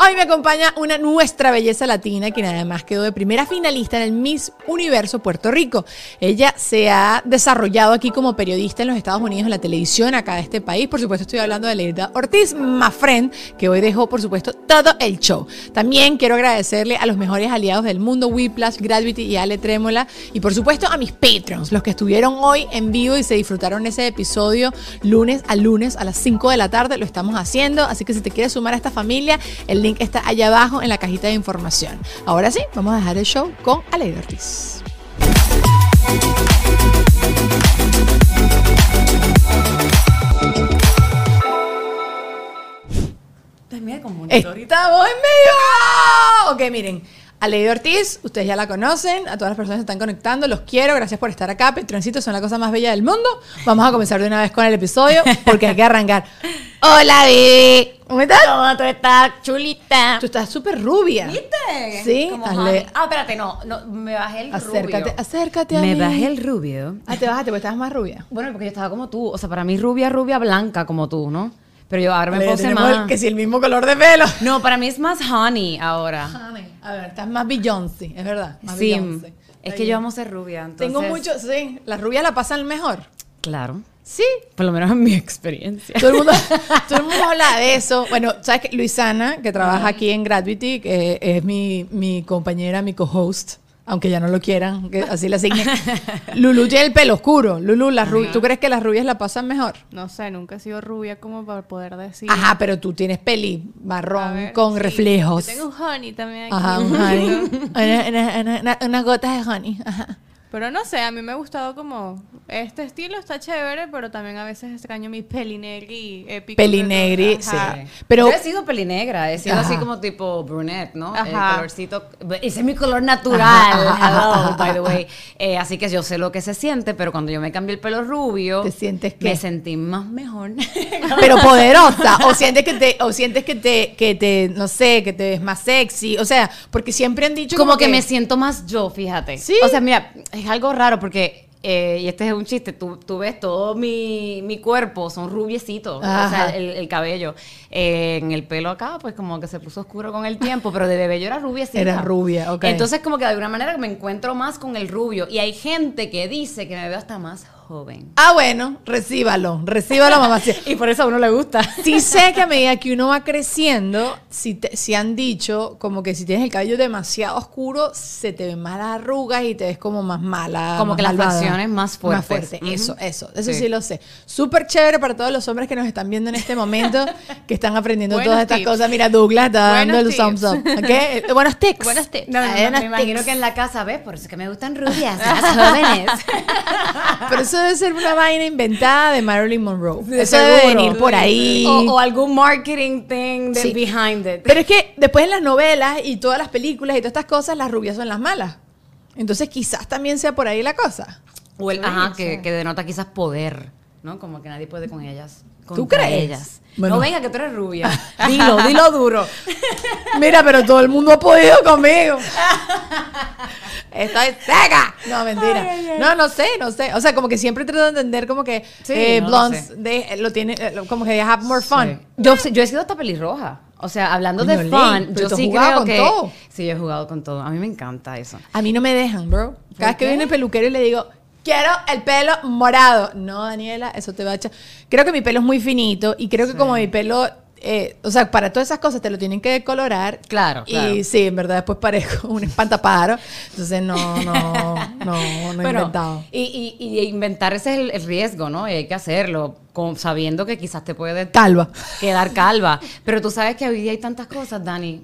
Hoy me acompaña una nuestra belleza latina, quien además quedó de primera finalista en el Miss Universo Puerto Rico. Ella se ha desarrollado aquí como periodista en los Estados Unidos, en la televisión acá de este país. Por supuesto, estoy hablando de Leida Ortiz Mafren, que hoy dejó, por supuesto, todo el show. También quiero agradecerle a los mejores aliados del mundo, Whiplash, Gravity y Ale Trémola. Y por supuesto, a mis patrons, los que estuvieron hoy en vivo y se disfrutaron ese episodio lunes a lunes a las 5 de la tarde. Lo estamos haciendo. Así que si te quieres sumar a esta familia, el link está allá abajo en la cajita de información. Ahora sí, vamos a dejar el show con Aleida Ortiz. Estamos en vivo. Ok, miren. Aleida Ortiz, ustedes ya la conocen, a todas las personas que están conectando, los quiero, gracias por estar acá, Petroncitos son la cosa más bella del mundo. Vamos a comenzar de una vez con el episodio porque hay que arrancar. Hola, Vivi. ¿Cómo estás? ¿Cómo tú estás, chulita? Tú estás súper rubia. ¿Viste? Sí, Como hazle-. Ah, espérate, no, no, me bajé el Acércate, rubio. acércate a Me mí. bajé el rubio. Ah, te bajaste porque estabas más rubia. Bueno, porque yo estaba como tú. O sea, para mí rubia, rubia, blanca como tú, ¿no? Pero yo ahora me Aleida, puse más... el- Que si el mismo color de pelo. No, para mí es más honey ahora. A ver, estás más Beyoncé, es verdad. Más Sí, Beyoncé. es que yo amo ser rubia, entonces... Tengo mucho, sí, las rubias la pasan mejor. Claro. Sí. Por lo menos en mi experiencia. Todo el mundo, todo el mundo habla de eso. Bueno, ¿sabes que Luisana, que trabaja aquí en Gravity, que es mi, mi compañera, mi co-host, aunque ya no lo quieran, que así la asigne. Lulu tiene el pelo oscuro. Lulu, las rubias, ¿tú crees que las rubias la pasan mejor? No sé, nunca he sido rubia como para poder decir. Ajá, pero tú tienes peli marrón ver, con sí. reflejos. Yo tengo un honey también aquí. Ajá, un honey. Una- una- una- una- unas gotas de honey. Ajá. Pero no sé, a mí me ha gustado como... Este estilo está chévere, pero también a veces extraño mi pelinegri épico. Pelinegri, sí. Pero yo he sido pelinegra, he sido Ajá. así como tipo brunette, ¿no? El Ajá. colorcito. Ese es mi color natural. Hello, by the way. Eh, así que yo sé lo que se siente, pero cuando yo me cambié el pelo rubio. ¿Te sientes qué? Me sentí más mejor. pero poderosa o sientes que te o sientes que te que te no sé que te ves más sexy o sea porque siempre han dicho como que, me siento más yo, fíjate. Sí. O sea, mira, es algo raro porque, eh, y este es un chiste, tú, tú ves todo mi, mi cuerpo, son rubiecitos, o sea, el, el cabello. Eh, en el pelo acá, pues como que se puso oscuro con el tiempo, pero de bebé yo era rubiecita. Era rubia, ok. Entonces como que de alguna manera me encuentro más con el rubio. Y hay gente que dice que me veo hasta más joven. Ah bueno recíbalo recíbalo mamá. Y por eso a uno le gusta. Sí sé que a medida que uno va creciendo, si, te- si han dicho como que si tienes el cabello demasiado oscuro, se te ven más las arrugas y te ves como más mala. Como más que las facciones más fuertes. Más fuerte, Ujú. eso, eso, eso sí. Sí. lo sé. Súper chévere para todos los hombres que nos están viendo en este momento, que están aprendiendo Buenos todas estas tips. cosas. Mira, Douglas está dando Buenos el thumbs up. ¿ok? Eh, Buenos tips. Buenos tips. No, no, no, me imagino tips. que en la casa, ¿ves? Por eso es que me gustan rubias, más jóvenes. Pero eso debe ser una vaina inventada de Marilyn Monroe. De eso debe venir por ahí. O, o algún marketing thing del Sí. behind it. Pero es que después en las novelas y todas las películas y todas estas cosas, las rubias son las malas. Entonces quizás también sea por ahí la cosa. O el, ajá, que, que denota quizás poder. ¿No? Como que nadie puede con ellas. ¿Tú crees? ellas. Bueno. No venga que tú eres rubia. Dilo, dilo duro. Mira, pero todo el mundo ha podido conmigo. Estoy seca. No, mentira. No, no sé, no sé. O sea, como que siempre trato de entender como que Sí, eh, no lo blondes sé. de- lo tiene, eh, lo- como que they have more fun. Yo, yo he sido hasta pelirroja. O sea, hablando de fun, yo sí creo con que. todo. Sí, yo he jugado con todo. A mí me encanta eso. A mí no me dejan, bro. Cada vez que viene el peluquero y le digo, quiero el pelo morado. No, Daniela, eso te va a echar. Creo que mi pelo es muy finito y creo que como mi pelo, eh, o sea, para todas esas cosas te lo tienen que decolorar. Claro, claro. Y sí, en verdad después parezco un espantapájaro. Entonces no, no, no, no he Bueno, inventado. Y, y, y inventar ese es el, el riesgo, ¿no? Y hay que hacerlo, con, sabiendo que quizás te puede Calva. quedar calva. Pero tú sabes que hoy día hay tantas cosas, Dani.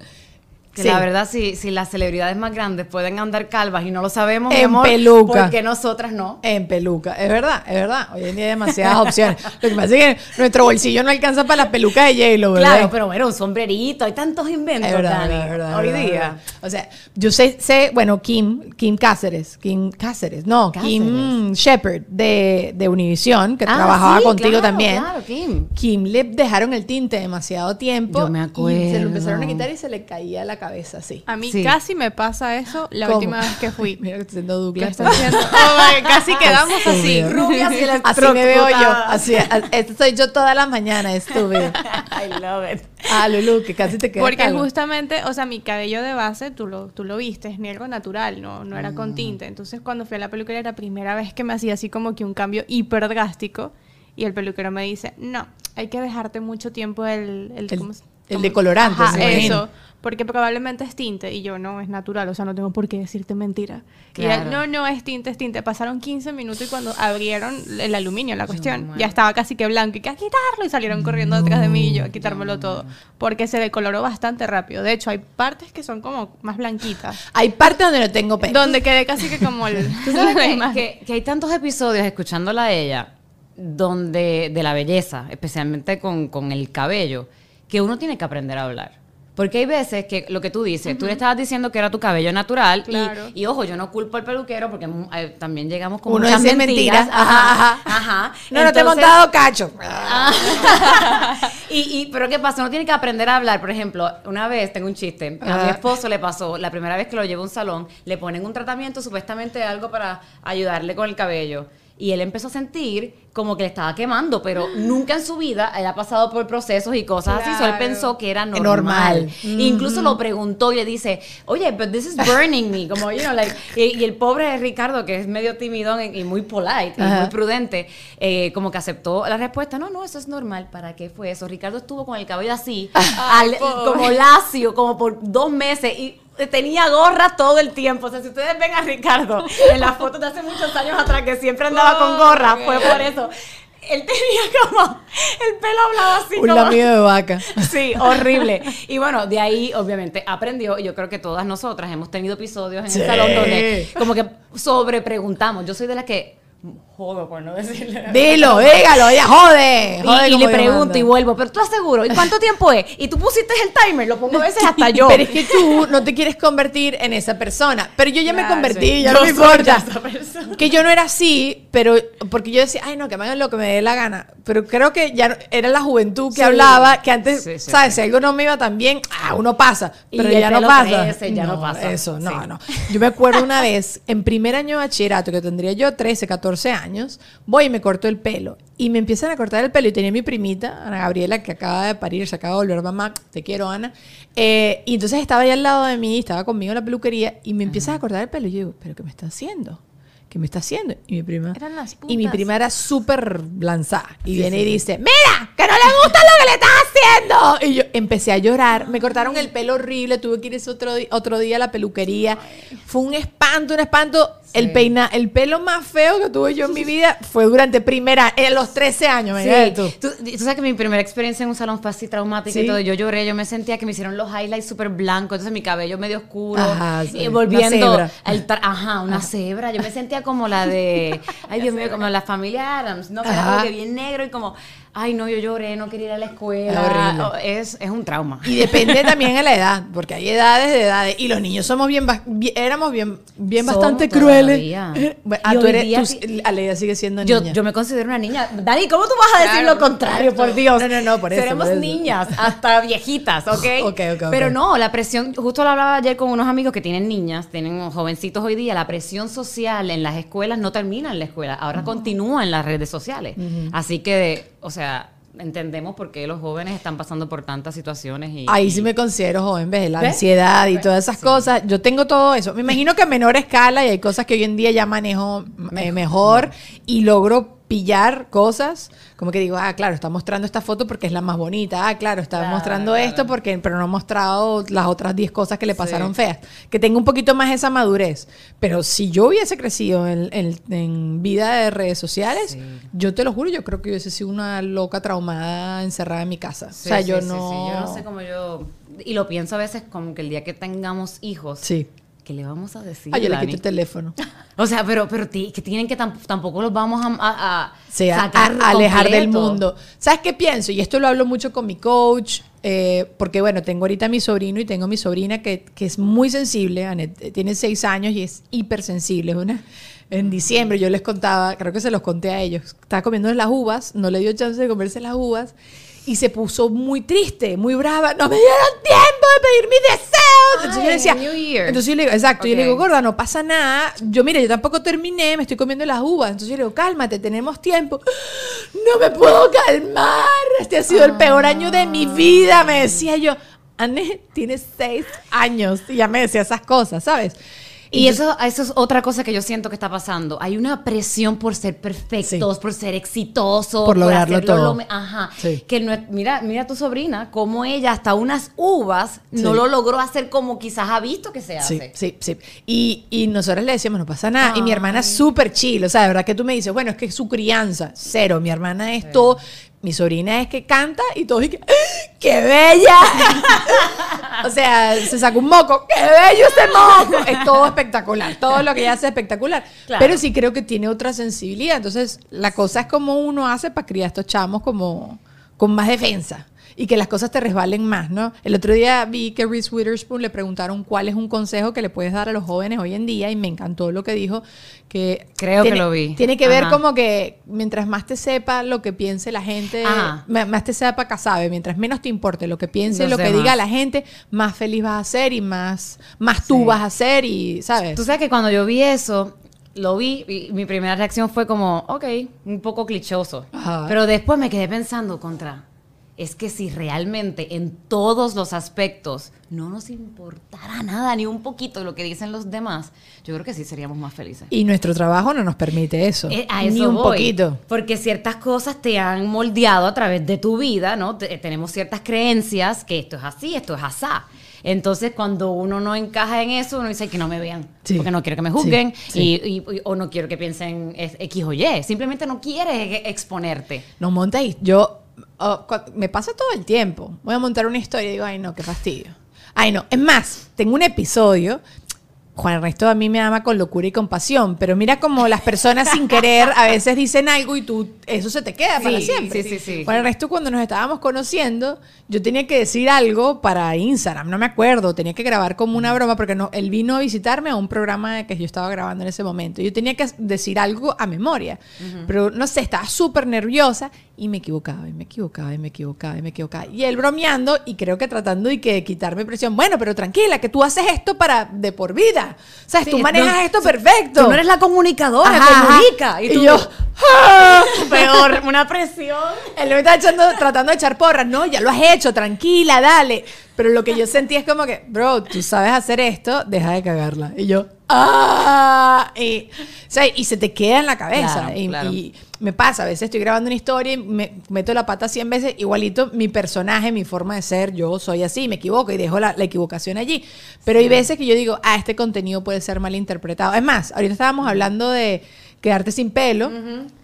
Que Sí. la verdad, si, si las celebridades más grandes pueden andar calvas y no lo sabemos, mi En amor, peluca. ¿por qué nosotras no? En peluca, es verdad, es verdad. Hoy en día hay demasiadas opciones. Lo que pasa es que nuestro bolsillo no alcanza para las pelucas de J-Lo, ¿verdad? Claro, pero bueno, un sombrerito, hay tantos inventos, Es verdad, Dani, verdad, verdad, hoy verdad, día. O sea, yo sé, sé, bueno, Kim, Kim Cáceres, Kim Cáceres, no, Kim Shepard de, de Univision, que Ah, trabajaba sí, contigo claro, también. Claro, Kim. Kim le dejaron el tinte demasiado tiempo. Yo me Y se lo empezaron a acuerdo. quitar y se le caía la cabeza así. A mí Sí. casi me pasa eso la ¿Cómo? última vez que fui. Mira que estoy haciendo ¿Qué Douglas. está haciendo? Oh, my, casi quedamos así. Estúpido. Rubias y las Así me veo yo. Así, a- esto soy yo todas las mañanas, estúpido. I love it. Ah, Lulu, que casi te queda Porque calva. justamente, o sea, mi cabello de base, tú lo, tú lo viste, es negro natural, no, no era con tinte. Entonces, cuando fui a la peluquería, era la primera vez que me hacía así como que un cambio hiper drástico. Y el peluquero me dice, no, hay que dejarte mucho tiempo el... El, El- ¿cómo se- el cómo- decolorante, Ajá, eso. Porque probablemente es tinte. Y yo, no, es natural. O sea, no tengo por qué decirte mentira. Y él, no, no, es tinte, es tinte. Pasaron 15 minutos y cuando abrieron el aluminio, la cuestión, ya estaba casi que blanco. Y que a quitarlo. Y salieron corriendo detrás de mí y yo a quitármelo todo. Porque se decoloró bastante rápido. De hecho, hay partes que son como más blanquitas. Hay partes donde no tengo pelo. Donde quedé casi que como el... ¿Tú sabes la que, imagen. que- que hay tantos episodios escuchándola a ella donde de la belleza, especialmente con, con el cabello, que uno tiene que aprender a hablar. Porque hay veces que lo que tú dices, tú le estabas diciendo que era tu cabello natural y- Claro. y, ojo, yo no culpo al peluquero porque mm, eh, también llegamos con Uno muchas dice mentiras. mentiras. Ajá, ajá. ajá. No, no te he Entonces- montado cacho. y, y- pero ¿qué pasa? Uno tiene que aprender a hablar. Por ejemplo, una vez, tengo un chiste, a mi esposo le pasó, la primera vez que lo llevó a un salón, le ponen un tratamiento, supuestamente algo para ayudarle con el cabello. Y él empezó a sentir como que le estaba quemando, pero nunca en su vida él ha pasado por procesos y cosas así. So él pensó que era normal. Normal. Incluso lo preguntó y le dice, oye, but this is burning me. Como, you know, like, y, y el pobre Ricardo, que es medio timidón y, y muy polite y muy prudente, eh, como que aceptó la respuesta. No, no, eso es normal. ¿Para qué fue eso? Ricardo estuvo con el cabello así, al- pobre. como lacio, como por dos meses y tenía gorra todo el tiempo. O sea, si ustedes ven a Ricardo en las fotos de hace muchos años atrás que siempre andaba con gorra, fue por eso. Él tenía como el pelo hablado así Un como... lamido de vaca. Sí, horrible. Y bueno, de ahí obviamente aprendió. Y yo creo que todas nosotras hemos tenido episodios en Sí. el salón donde como que sobre preguntamos. Yo soy de las que jodo por no decirle. Dilo, dígalo, ella jode. Y, jode y como le pregunto mando. y vuelvo, pero tú estás seguro, ¿y cuánto tiempo es? Y tú pusiste el timer, lo pongo a veces hasta yo. Pero es que tú no te quieres convertir en esa persona. Pero yo ya me Claro, convertí, sí. ya Yo no me importa. Que yo no era así, pero porque yo decía, ay, no, que me hagan lo que me dé la gana. Pero creo que ya no- era la juventud que Sí. hablaba, que antes, Sí, sí, ¿sabes? sí. Si algo no me iba tan bien, ah, uno pasa. Y Pero ya no pasa. crece, ya no pasa. Eso, no, Sí. no. Yo me acuerdo una vez, en primer año de bachillerato, que tendría yo 13, 14 años, voy y me corto el pelo. Y me empiezan a cortar el pelo. Y tenía mi primita, Ana Gabriela, que acaba de parir, se acaba de volver mamá. Te quiero, Ana. Eh, y entonces estaba ahí al lado de mí, estaba conmigo en la peluquería, y me empiezan a cortar el pelo. Y yo digo, ¿pero qué me está haciendo? ¿Qué me está haciendo? Y mi prima. Eran las Y mi prima era súper lanzada. Y viene y dice: ¡Mira! ¡Que no le gusta lo que le estás haciendo! Y yo empecé a llorar. Me cortaron el pelo horrible. Tuve que ir ese otro, otro día a la peluquería. Fue un espanto, un espanto. El, peina, el pelo más feo que tuve yo en mi vida fue durante primera, en los 13 años. Sí. tú. Tú, tú sabes que mi primera experiencia en un salón fue así traumática Sí. y todo. Yo lloré, yo me sentía que me hicieron los highlights súper blancos, entonces mi cabello medio oscuro. Ajá, sí. Y Una volviendo al tra- Ajá, una cebra. Yo me sentía como la de. Ay, Dios mío, como la familia Adams, ¿no? Que era Ajá. como que bien negro y como. Ay no, yo lloré, no quería ir a la Es escuela. horrible. Oh, Es, es un trauma. Y depende también de la edad, porque hay edades de edades. Y los niños somos bien, éramos bien, bien Somos bastante todavía. crueles. Bueno, ah, tú eres, tú- Aleida sigue siendo niña. yo me considero una niña. Dani, ¿cómo tú vas a decir Claro, lo contrario, por Dios? No, no, no, por eso, Seremos por eso. niñas, hasta viejitas, ¿ok? Ok, ok, ok. Pero no, la presión, justo lo hablaba ayer con unos amigos que tienen niñas, tienen jovencitos hoy día, la presión social en las escuelas no termina en la escuela, ahora continúa en las redes sociales. Así que, o sea, entendemos por qué los jóvenes están pasando por tantas situaciones. Y, Ahí y- sí me considero joven, ¿ves? La ¿Ves? ansiedad y todas esas cosas. Yo tengo todo eso. Me imagino que a menor escala y hay cosas que hoy en día ya manejo eh, mejor y logro pillar cosas. Como que digo, ah, claro, está mostrando esta foto porque es la más bonita. Ah, claro, está Claro, mostrando claro. esto porque, pero no ha mostrado las otras 10 cosas que le pasaron feas. Que tengo un poquito más esa madurez. Pero si yo hubiese crecido en, en- en vida de redes sociales, yo te lo juro, yo creo que hubiese sido una loca traumada encerrada en mi casa. Sí, o sea, sí, yo sí, no. sí. Yo no sé cómo yo... Y lo pienso a veces como que el día que tengamos hijos, Sí. ¿Qué le vamos a decir, Ah, yo le quito el teléfono. O sea, pero, pero que tienen que tam- tampoco los vamos a, a- a Sí, a, sacar a- alejar del mundo. ¿Sabes qué pienso? Y esto lo hablo mucho con mi coach, eh, porque bueno, tengo ahorita a mi sobrino y tengo a mi sobrina que, que es muy sensible, Anet, eh, tiene seis años y es hipersensible. Es una, en diciembre yo les contaba, creo que se los conté a ellos, estaba comiendo las uvas, no le dio chance de comerse las uvas y se puso muy triste, muy brava. No me dieron tiempo de pedir mis deseos. Entonces yo Ay, le decía, New Year. entonces yo le digo, exacto, yo le digo, gorda, no pasa nada. Yo, mire, yo tampoco terminé, me estoy comiendo las uvas. Entonces yo le digo, cálmate, tenemos tiempo. No me puedo calmar. Este ha sido el peor año de mi vida, me decía yo. Anne tiene seis años y ya me decía esas cosas, ¿sabes? Y Entonces- eso, eso es otra cosa que yo siento que está pasando. Hay una presión por ser perfectos, Sí. por ser exitosos, Por lograrlo todo. lo ajá. Sí. Que no mira, mira tu sobrina, como ella hasta unas uvas no Sí. lo logró hacer como quizás ha visto que se Sí, hace. sí, sí. Y, y nosotros le decíamos, no pasa nada. Y mi hermana es súper chill. O sea, de verdad que tú me dices, bueno, es que es su crianza. Cero. Mi hermana es todo. Mi sobrina es que canta y todo. Y que, ¡Ah! ¡Qué bella! o sea, se saca un moco. ¡Qué bello ese moco! Es todo espectacular. Todo lo que ella hace es espectacular. Claro. Pero sí creo que tiene otra sensibilidad. Entonces, la cosa es como uno hace para criar a estos chamos como con más defensa y que las cosas te resbalen más, ¿no? El otro día vi que Reese Witherspoon le preguntaron cuál es un consejo que le puedes dar a los jóvenes hoy en día y me encantó lo que dijo que Creo que tiene- lo vi. Tiene que ver Ajá. como que mientras más te sepa lo que piense la gente, Ajá. más te sepa que sabe, mientras menos te importe lo que piense, Los lo que demás. diga la gente, más feliz vas a ser y más más tú Sí. vas a ser y, ¿sabes? Tú sabes que cuando yo vi eso, lo vi y mi primera reacción fue como, ok, un poco clichoso. Ajá. Pero después me quedé pensando contra, es que si realmente en todos los aspectos no nos importara nada, ni un poquito de lo que dicen los demás, yo creo que sí seríamos más felices. Y nuestro trabajo no nos permite eso. Eh, a ni eso un voy. poquito. Porque ciertas cosas te han moldeado a través de tu vida, ¿no? Te- tenemos ciertas creencias que esto es así, esto es asá. Entonces, cuando uno no encaja en eso, uno dice que no me vean. Sí. Porque no quiero que me juzguen Sí, sí. Y, y- y- o no quiero que piensen X o Y. Simplemente no quieres e- exponerte. No montáis. Yo oh, me pasa todo el tiempo. Voy a montar una historia y digo, ay no, qué fastidio. Ay no. Es más, tengo un episodio. Juan Ernesto a mí me ama con locura y compasión, pero mira como las personas sin querer a veces dicen algo y tú eso se te queda para Sí, siempre. sí, sí, sí. Juan Ernesto cuando nos estábamos conociendo, yo tenía que decir algo para Instagram, no me acuerdo, tenía que grabar como una broma porque no, él vino a visitarme a un programa que yo estaba grabando en ese momento. Yo tenía que decir algo a memoria, pero no sé, estaba súper nerviosa y me equivocaba y me equivocaba y me equivocaba y me equivocaba. Y él bromeando y creo que tratando de que quitarme presión. Bueno, pero tranquila, que tú haces esto para de por vida. O sea, tú manejas no- esto perfecto. Tú no eres la comunicadora, Ajá, comunica. Y, Y tú, yo, ¡ah! peor, una presión. Él me está echando, tratando de echar porras. No, ya lo has hecho, tranquila, dale. Pero lo que yo sentí es como que, bro, tú sabes hacer esto, deja de cagarla. Y yo, ¡ah! Y, o sea, y se te queda en la cabeza. Claro, y, claro. y me pasa, a veces estoy grabando una historia y me meto la pata 100 veces, igualito mi personaje, mi forma de ser, yo soy así, me equivoco y dejo la, la equivocación allí. Pero hay veces que yo digo, ah, este contenido puede ser mal interpretado. Es más, ahorita estábamos hablando de quedarte sin pelo.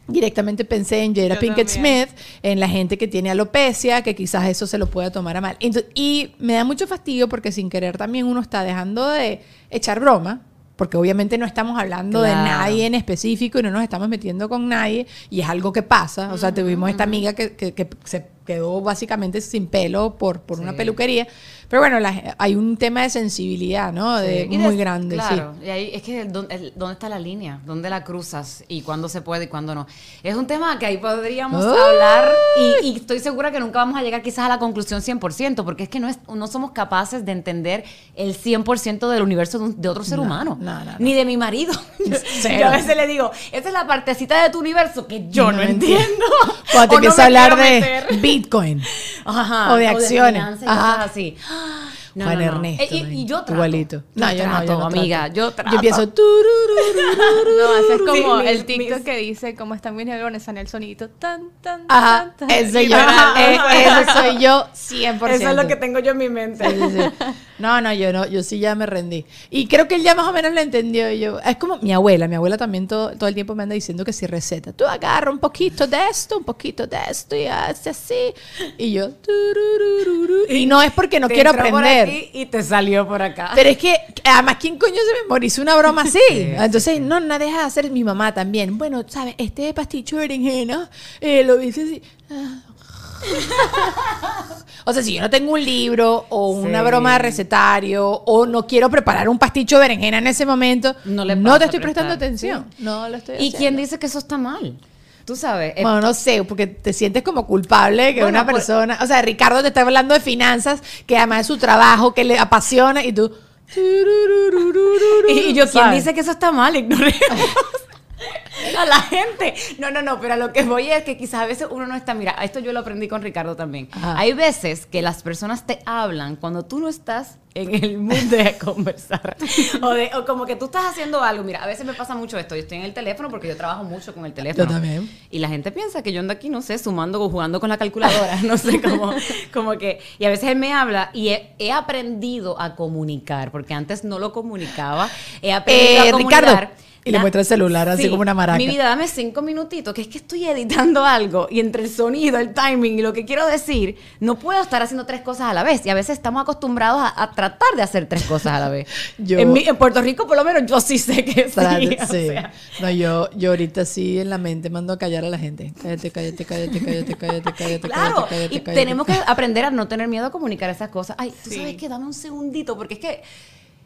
Directamente pensé en Jada Yo Pinkett también. Smith, en la gente que tiene alopecia, que quizás eso se lo pueda tomar a mal. Entonces, y me da mucho fastidio porque sin querer también uno está dejando de echar broma, porque obviamente no estamos hablando de nadie en específico y no nos estamos metiendo con nadie, y es algo que pasa. O sea, tuvimos esta amiga que, que- que se quedó básicamente sin pelo por, por una peluquería. Pero bueno, la- hay un tema de sensibilidad, ¿no? De, Sí, muy de- grande, Claro, sí. y ahí es que el dónde está la línea, dónde la cruzas y cuándo se puede y cuándo no. Es un tema que ahí podríamos Ay. hablar y, y estoy segura que nunca vamos a llegar quizás a la conclusión 100%, porque es que no, es, no somos capaces de entender el 100% del universo de, un- de otro ser No, humano, no, no, no. ni de mi marido. Yo, a veces le digo, esa es la partecita de tu universo que yo no, entiendo. Cuando te a hablar de. Bitcoin. Ajá, o de acciones. finanzas y Ajá. cosas así. No, Juan no, no. Ernesto. Eh, Y, y yo trato. Igualito. No, yo no, yo trato, no amiga. trato. Yo trato. Yo empiezo. No, ese es como Sí, el TikTok mis- que dice cómo están mis neuronas en el sonidito tan tan Ajá, tan, tan. ese yo, eh, ajá. eso soy yo 100%. Eso es lo que tengo yo en mi mente. Sí, sí, sí. No, no, yo no, yo sí ya me rendí. Y creo que él ya más o menos lo entendió. y Yo, es como mi abuela, mi abuela también todo, todo el tiempo me anda diciendo que si receta, tú agarra un poquito de esto, un poquito de esto y haces así. Y yo, y no es porque no Te quiero entró por aprender. aquí y te salió por acá. Pero es que, además, ¿quién coño se memorizó una broma así? Entonces, no, no deja de hacer mi mamá también. Bueno, ¿sabes? Este pasticho de berenjena, eh, lo dice así. ah. O sea, si yo no tengo un libro o una Sí. broma de recetario o no quiero preparar un pasticho de berenjena en ese momento, No le no te estoy prestando atención. No lo estoy ¿Y haciendo. quién dice que eso está mal? Tú sabes. eh, Bueno, no sé, porque te sientes como culpable de que Bueno, una pues- persona, o sea, Ricardo te está hablando de finanzas, que además es su trabajo, que le apasiona y tú... y, y yo, ¿quién ¿sabes? dice que eso está mal? Ignoremos. A la gente. No, no, no, pero a lo que voy es que quizás a veces uno no está, mira, esto yo lo aprendí con Ricardo también. Ajá. Hay veces que las personas te hablan cuando tú no estás en el mood de conversar. o, de, o como que tú estás haciendo algo. Mira, a veces me pasa mucho esto. Yo estoy en el teléfono porque yo trabajo mucho con el teléfono. Yo también. Y la gente piensa que yo ando aquí, no sé, sumando o jugando con la calculadora. No sé, como, como que. Y a veces él me habla y he, he aprendido a comunicar, porque antes no lo comunicaba. He aprendido Eh, a comunicar. Ricardo. Y le muestra el celular así como una maraca. Mi vida, dame cinco minutitos, que es que estoy editando algo y entre el sonido, el timing y lo que quiero decir, no puedo estar haciendo tres cosas a la vez. Y a veces estamos acostumbrados a, a tratar de hacer tres cosas a la vez. Yo- en, mi- en Puerto Rico, por lo menos, yo sí sé que sí. Trate- o sí. sea. No, yo, yo ahorita sí en la mente mando a callar a la gente. Cállate, cállate, cállate, cállate, cállate, cállate, Claro, cállate, cállate, y cállate. tenemos que aprender a no tener miedo a comunicar esas cosas. Ay, tú Sí. sabes que dame un segundito, porque es que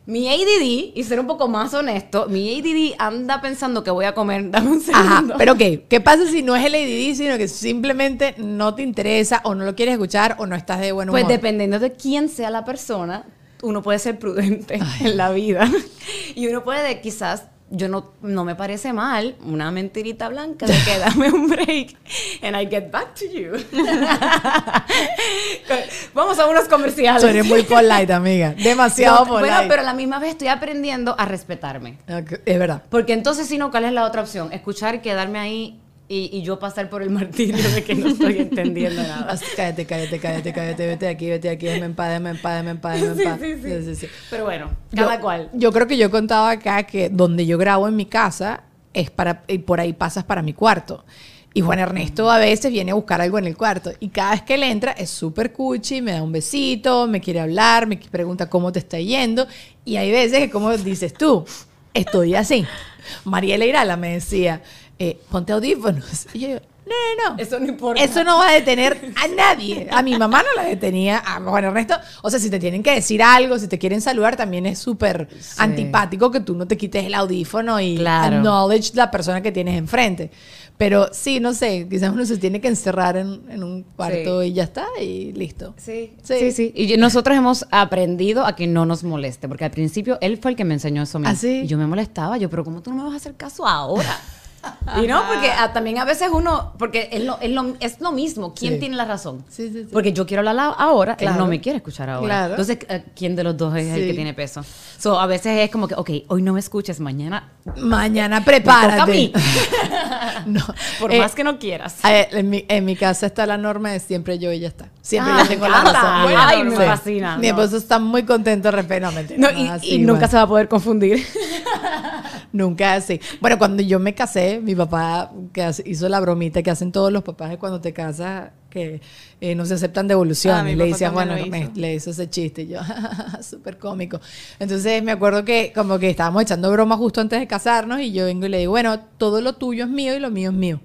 mi ADD, y ser un poco más honesto, mi ADD anda pensando que voy a comer, dame un segundo. Ajá, pero ok, ¿qué pasa si no es el ADD, sino que simplemente no te interesa o no lo quieres escuchar o no estás de buen humor? Pues dependiendo de quién sea la persona, uno puede ser prudente en la vida. Y uno puede quizás, yo no, no me parece mal, una mentirita blanca de que dame un break and I get back to you. Vamos a unos comerciales. Tú eres muy polite, amiga. Demasiado No, polite. Bueno, pero a la misma vez estoy aprendiendo a respetarme. Es verdad. Porque entonces, si no, ¿cuál es la otra opción? Escuchar y quedarme ahí y, y yo pasar por el martirio de que no estoy entendiendo nada. Así, cállate, cállate, cállate, cállate, vete de aquí, vete de aquí, paz, déjame en paz, déjame en paz. Sí, sí, sí. sí. Pero bueno, cada yo, cual. Yo creo que yo he contado acá que donde yo grabo en mi casa es para y por ahí pasas para mi cuarto. Y Juan Ernesto a veces viene a buscar algo en el cuarto y cada vez que él entra es súper cuchi, me da un besito, me quiere hablar, me pregunta cómo te está yendo y hay veces que como dices tú, estoy así. Mariela Irala me decía, eh, ponte audífonos. Y yo digo, no, no, no. Eso no importa. Eso no va a detener a nadie. A mi mamá no la detenía. A Juan Ernesto, o sea, si te tienen que decir algo, si te quieren saludar, también es súper antipático que tú no te quites el audífono y Claro. acknowledge la persona que tienes enfrente. Pero sí, no sé, quizás uno se tiene que encerrar en, en un cuarto Sí. y ya está y listo. Sí, Sí. sí, sí. Y nosotros hemos aprendido a que no nos moleste, porque al principio él fue el que me enseñó eso. mí. ¿Ah, sí? Y yo me molestaba, yo, pero ¿cómo tú no me vas a hacer caso ahora? Y no, porque ah, también a veces uno, porque es lo, es lo, es lo mismo, ¿quién Sí. tiene la razón? Sí, sí. Porque yo quiero hablar la- ahora, Claro. él no me quiere escuchar ahora. Claro. Entonces, eh, ¿quién de los dos es el que tiene peso? So, a veces es como que, ok, hoy no me escuches, mañana Mañana me toca a prepárate. mí. No. Por Eh, más que no quieras. a ver, en, mi, en mi casa está la norma de siempre yo y ya está. Siempre Ah, yo tengo la razón. Buena Ay, me fascina. Mi No. esposo está muy contento respecto. No, No, y, y nunca se va a poder confundir. Nunca así. Bueno, cuando yo me casé, mi papá que hizo la bromita que hacen todos los papás de cuando te casas, que eh, no se aceptan devoluciones. Ah, le también bueno, me- le hizo ese chiste y yo, súper cómico. Entonces me acuerdo que como que estábamos echando broma justo antes de casarnos y yo vengo y le digo, bueno, todo lo tuyo es mío y lo mío es mío.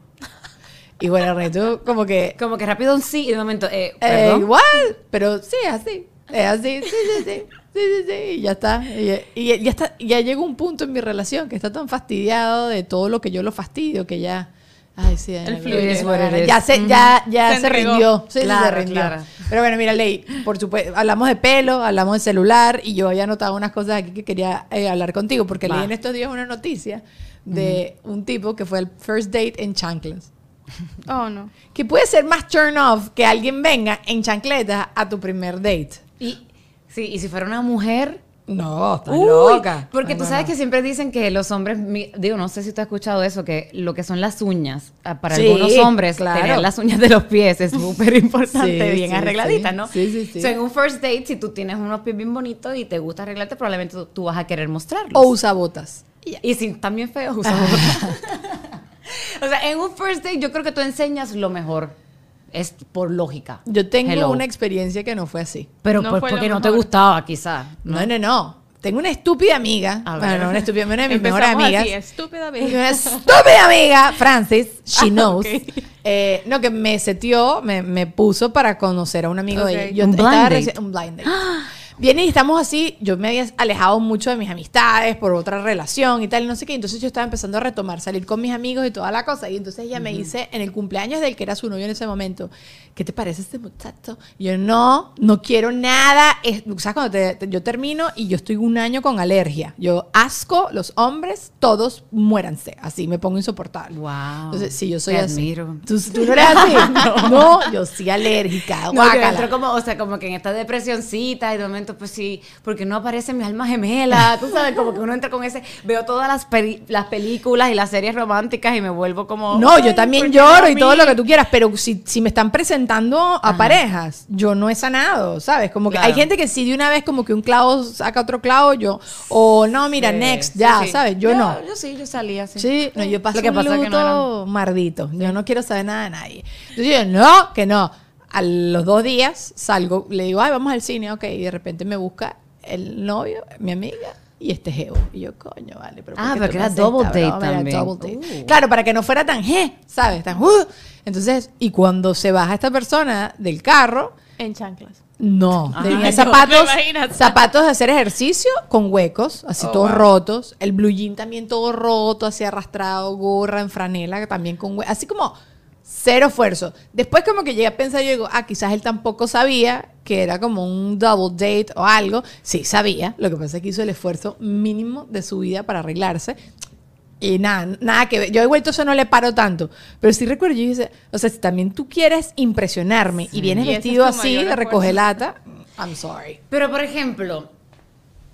Y bueno, Ernesto como que, Como que rápido un sí y de momento, eh, eh, igual, pero sí, así, es así, sí, sí, sí. Sí, sí, sí, y ya está. Y, y ya está, ya llegó un punto en mi relación que está tan fastidiado de todo lo que yo lo fastidio que ya. Ay, sí, El it is. ya se, ya, ya Se rindió. Sí, Claro, se rindió. claro. Pero bueno, mira, Ley, por supuesto, hablamos de pelo, hablamos de celular y yo había anotado unas cosas aquí que quería eh, hablar contigo porque Va. leí en estos días una noticia de un tipo que fue el first date en chanclas. Oh, no. Que puede ser más turn off que alguien venga en chancletas a tu primer date. Y, sí, y si fuera una mujer... No, estás Uy, loca. Porque tú sabes no. que siempre dicen que los hombres, digo, no sé si tú has escuchado eso, que lo que son las uñas, ah, para Sí, algunos hombres, claro. tener las uñas de los pies es súper importante, Sí, bien sí, arregladitas, sí. ¿no? Sí, sí, sí. So, en un first date, si tú tienes unos pies bien bonitos y te gusta arreglarte, probablemente tú, tú vas a querer mostrarlos. O usa botas. Y. Y si también feos, usa botas. o sea, en un first date yo creo que tú enseñas lo mejor. Es por lógica. Yo tengo Hello. una experiencia que no fue así. Pero No pues, porque no te gustaba, quizás. No, no, no. Tengo una estúpida amiga. A Bueno, ver. no una estúpida, una de mis mejores amigas. así, estúpida bella. Una estúpida amiga, Francis, she Ah, knows. eh, no, que me setió, me, me puso para conocer a un amigo de ella. Yo Un estaba blind date. Un blind date. Viene y estamos así, yo me había alejado mucho de mis amistades por otra relación y tal, y no sé qué. Entonces yo estaba empezando a retomar, salir con mis amigos y toda la cosa. Y entonces ella me dice, en el cumpleaños del que era su novio en ese momento, ¿qué te parece este muchacho? Y yo, no, no quiero nada. Es, ¿Sabes cuando te- te- yo termino y yo estoy un año con alergia? Yo asco, los hombres, todos muéranse. Así me pongo insoportable. Wow. Entonces, sí, yo soy Te así. admiro. ¿Tú, tú no eres así? no. yo sí alérgica. No, yo entro como, o sea, como que en esta depresioncita y de momento, pues sí, porque no aparece mi alma gemela, tú sabes, como que uno entra con ese, veo todas las, peli- las películas y las series románticas y me vuelvo como... No, yo "Ay, también ¿por qué lloro y todo mí?". lo que tú quieras, pero si, si me están presentando a parejas, yo no he sanado, ¿sabes? Como que Claro. hay gente que sí de una vez como que un clavo saca otro clavo, yo, o no, mira, Sí, next, ya, sí. ¿sabes? Yo, no. Yo sí, yo salía así. Sí, no, yo paso Lo que un pasa es que no luto mardito. Yo no quiero saber nada de nadie. Entonces yo, no, que no. A los dos días salgo, le digo, ay, vamos al cine, ok. Y de repente me busca el novio, mi amiga, y este geo. Y yo, coño, vale. Pero ¿por Ah, tú me era double date broma? También. double date. Uh. Claro, para que no fuera tan, je, ¿sabes? Tan, uh. Entonces, y cuando se baja esta persona del carro, En chanclas. no, Ay, tenía zapatos, zapatos de hacer ejercicio con huecos, así Oh, todos wow. rotos, el blue jean también todo roto, así arrastrado, gorra en franela también con huecos, así como cero esfuerzo. Después como que llegué a pensar, yo digo, ah, quizás él tampoco sabía que era como un double date o algo. Sí, sabía, lo que pasa es que hizo el esfuerzo mínimo de su vida para arreglarse. Y nada, nada que ver. Yo he vuelto eso no le paro tanto. Pero sí recuerdo, yo dije, o sea, si también tú quieres impresionarme y vienes Y ese es vestido así de recoger esfuerzo. lata, I'm sorry. Pero, por ejemplo,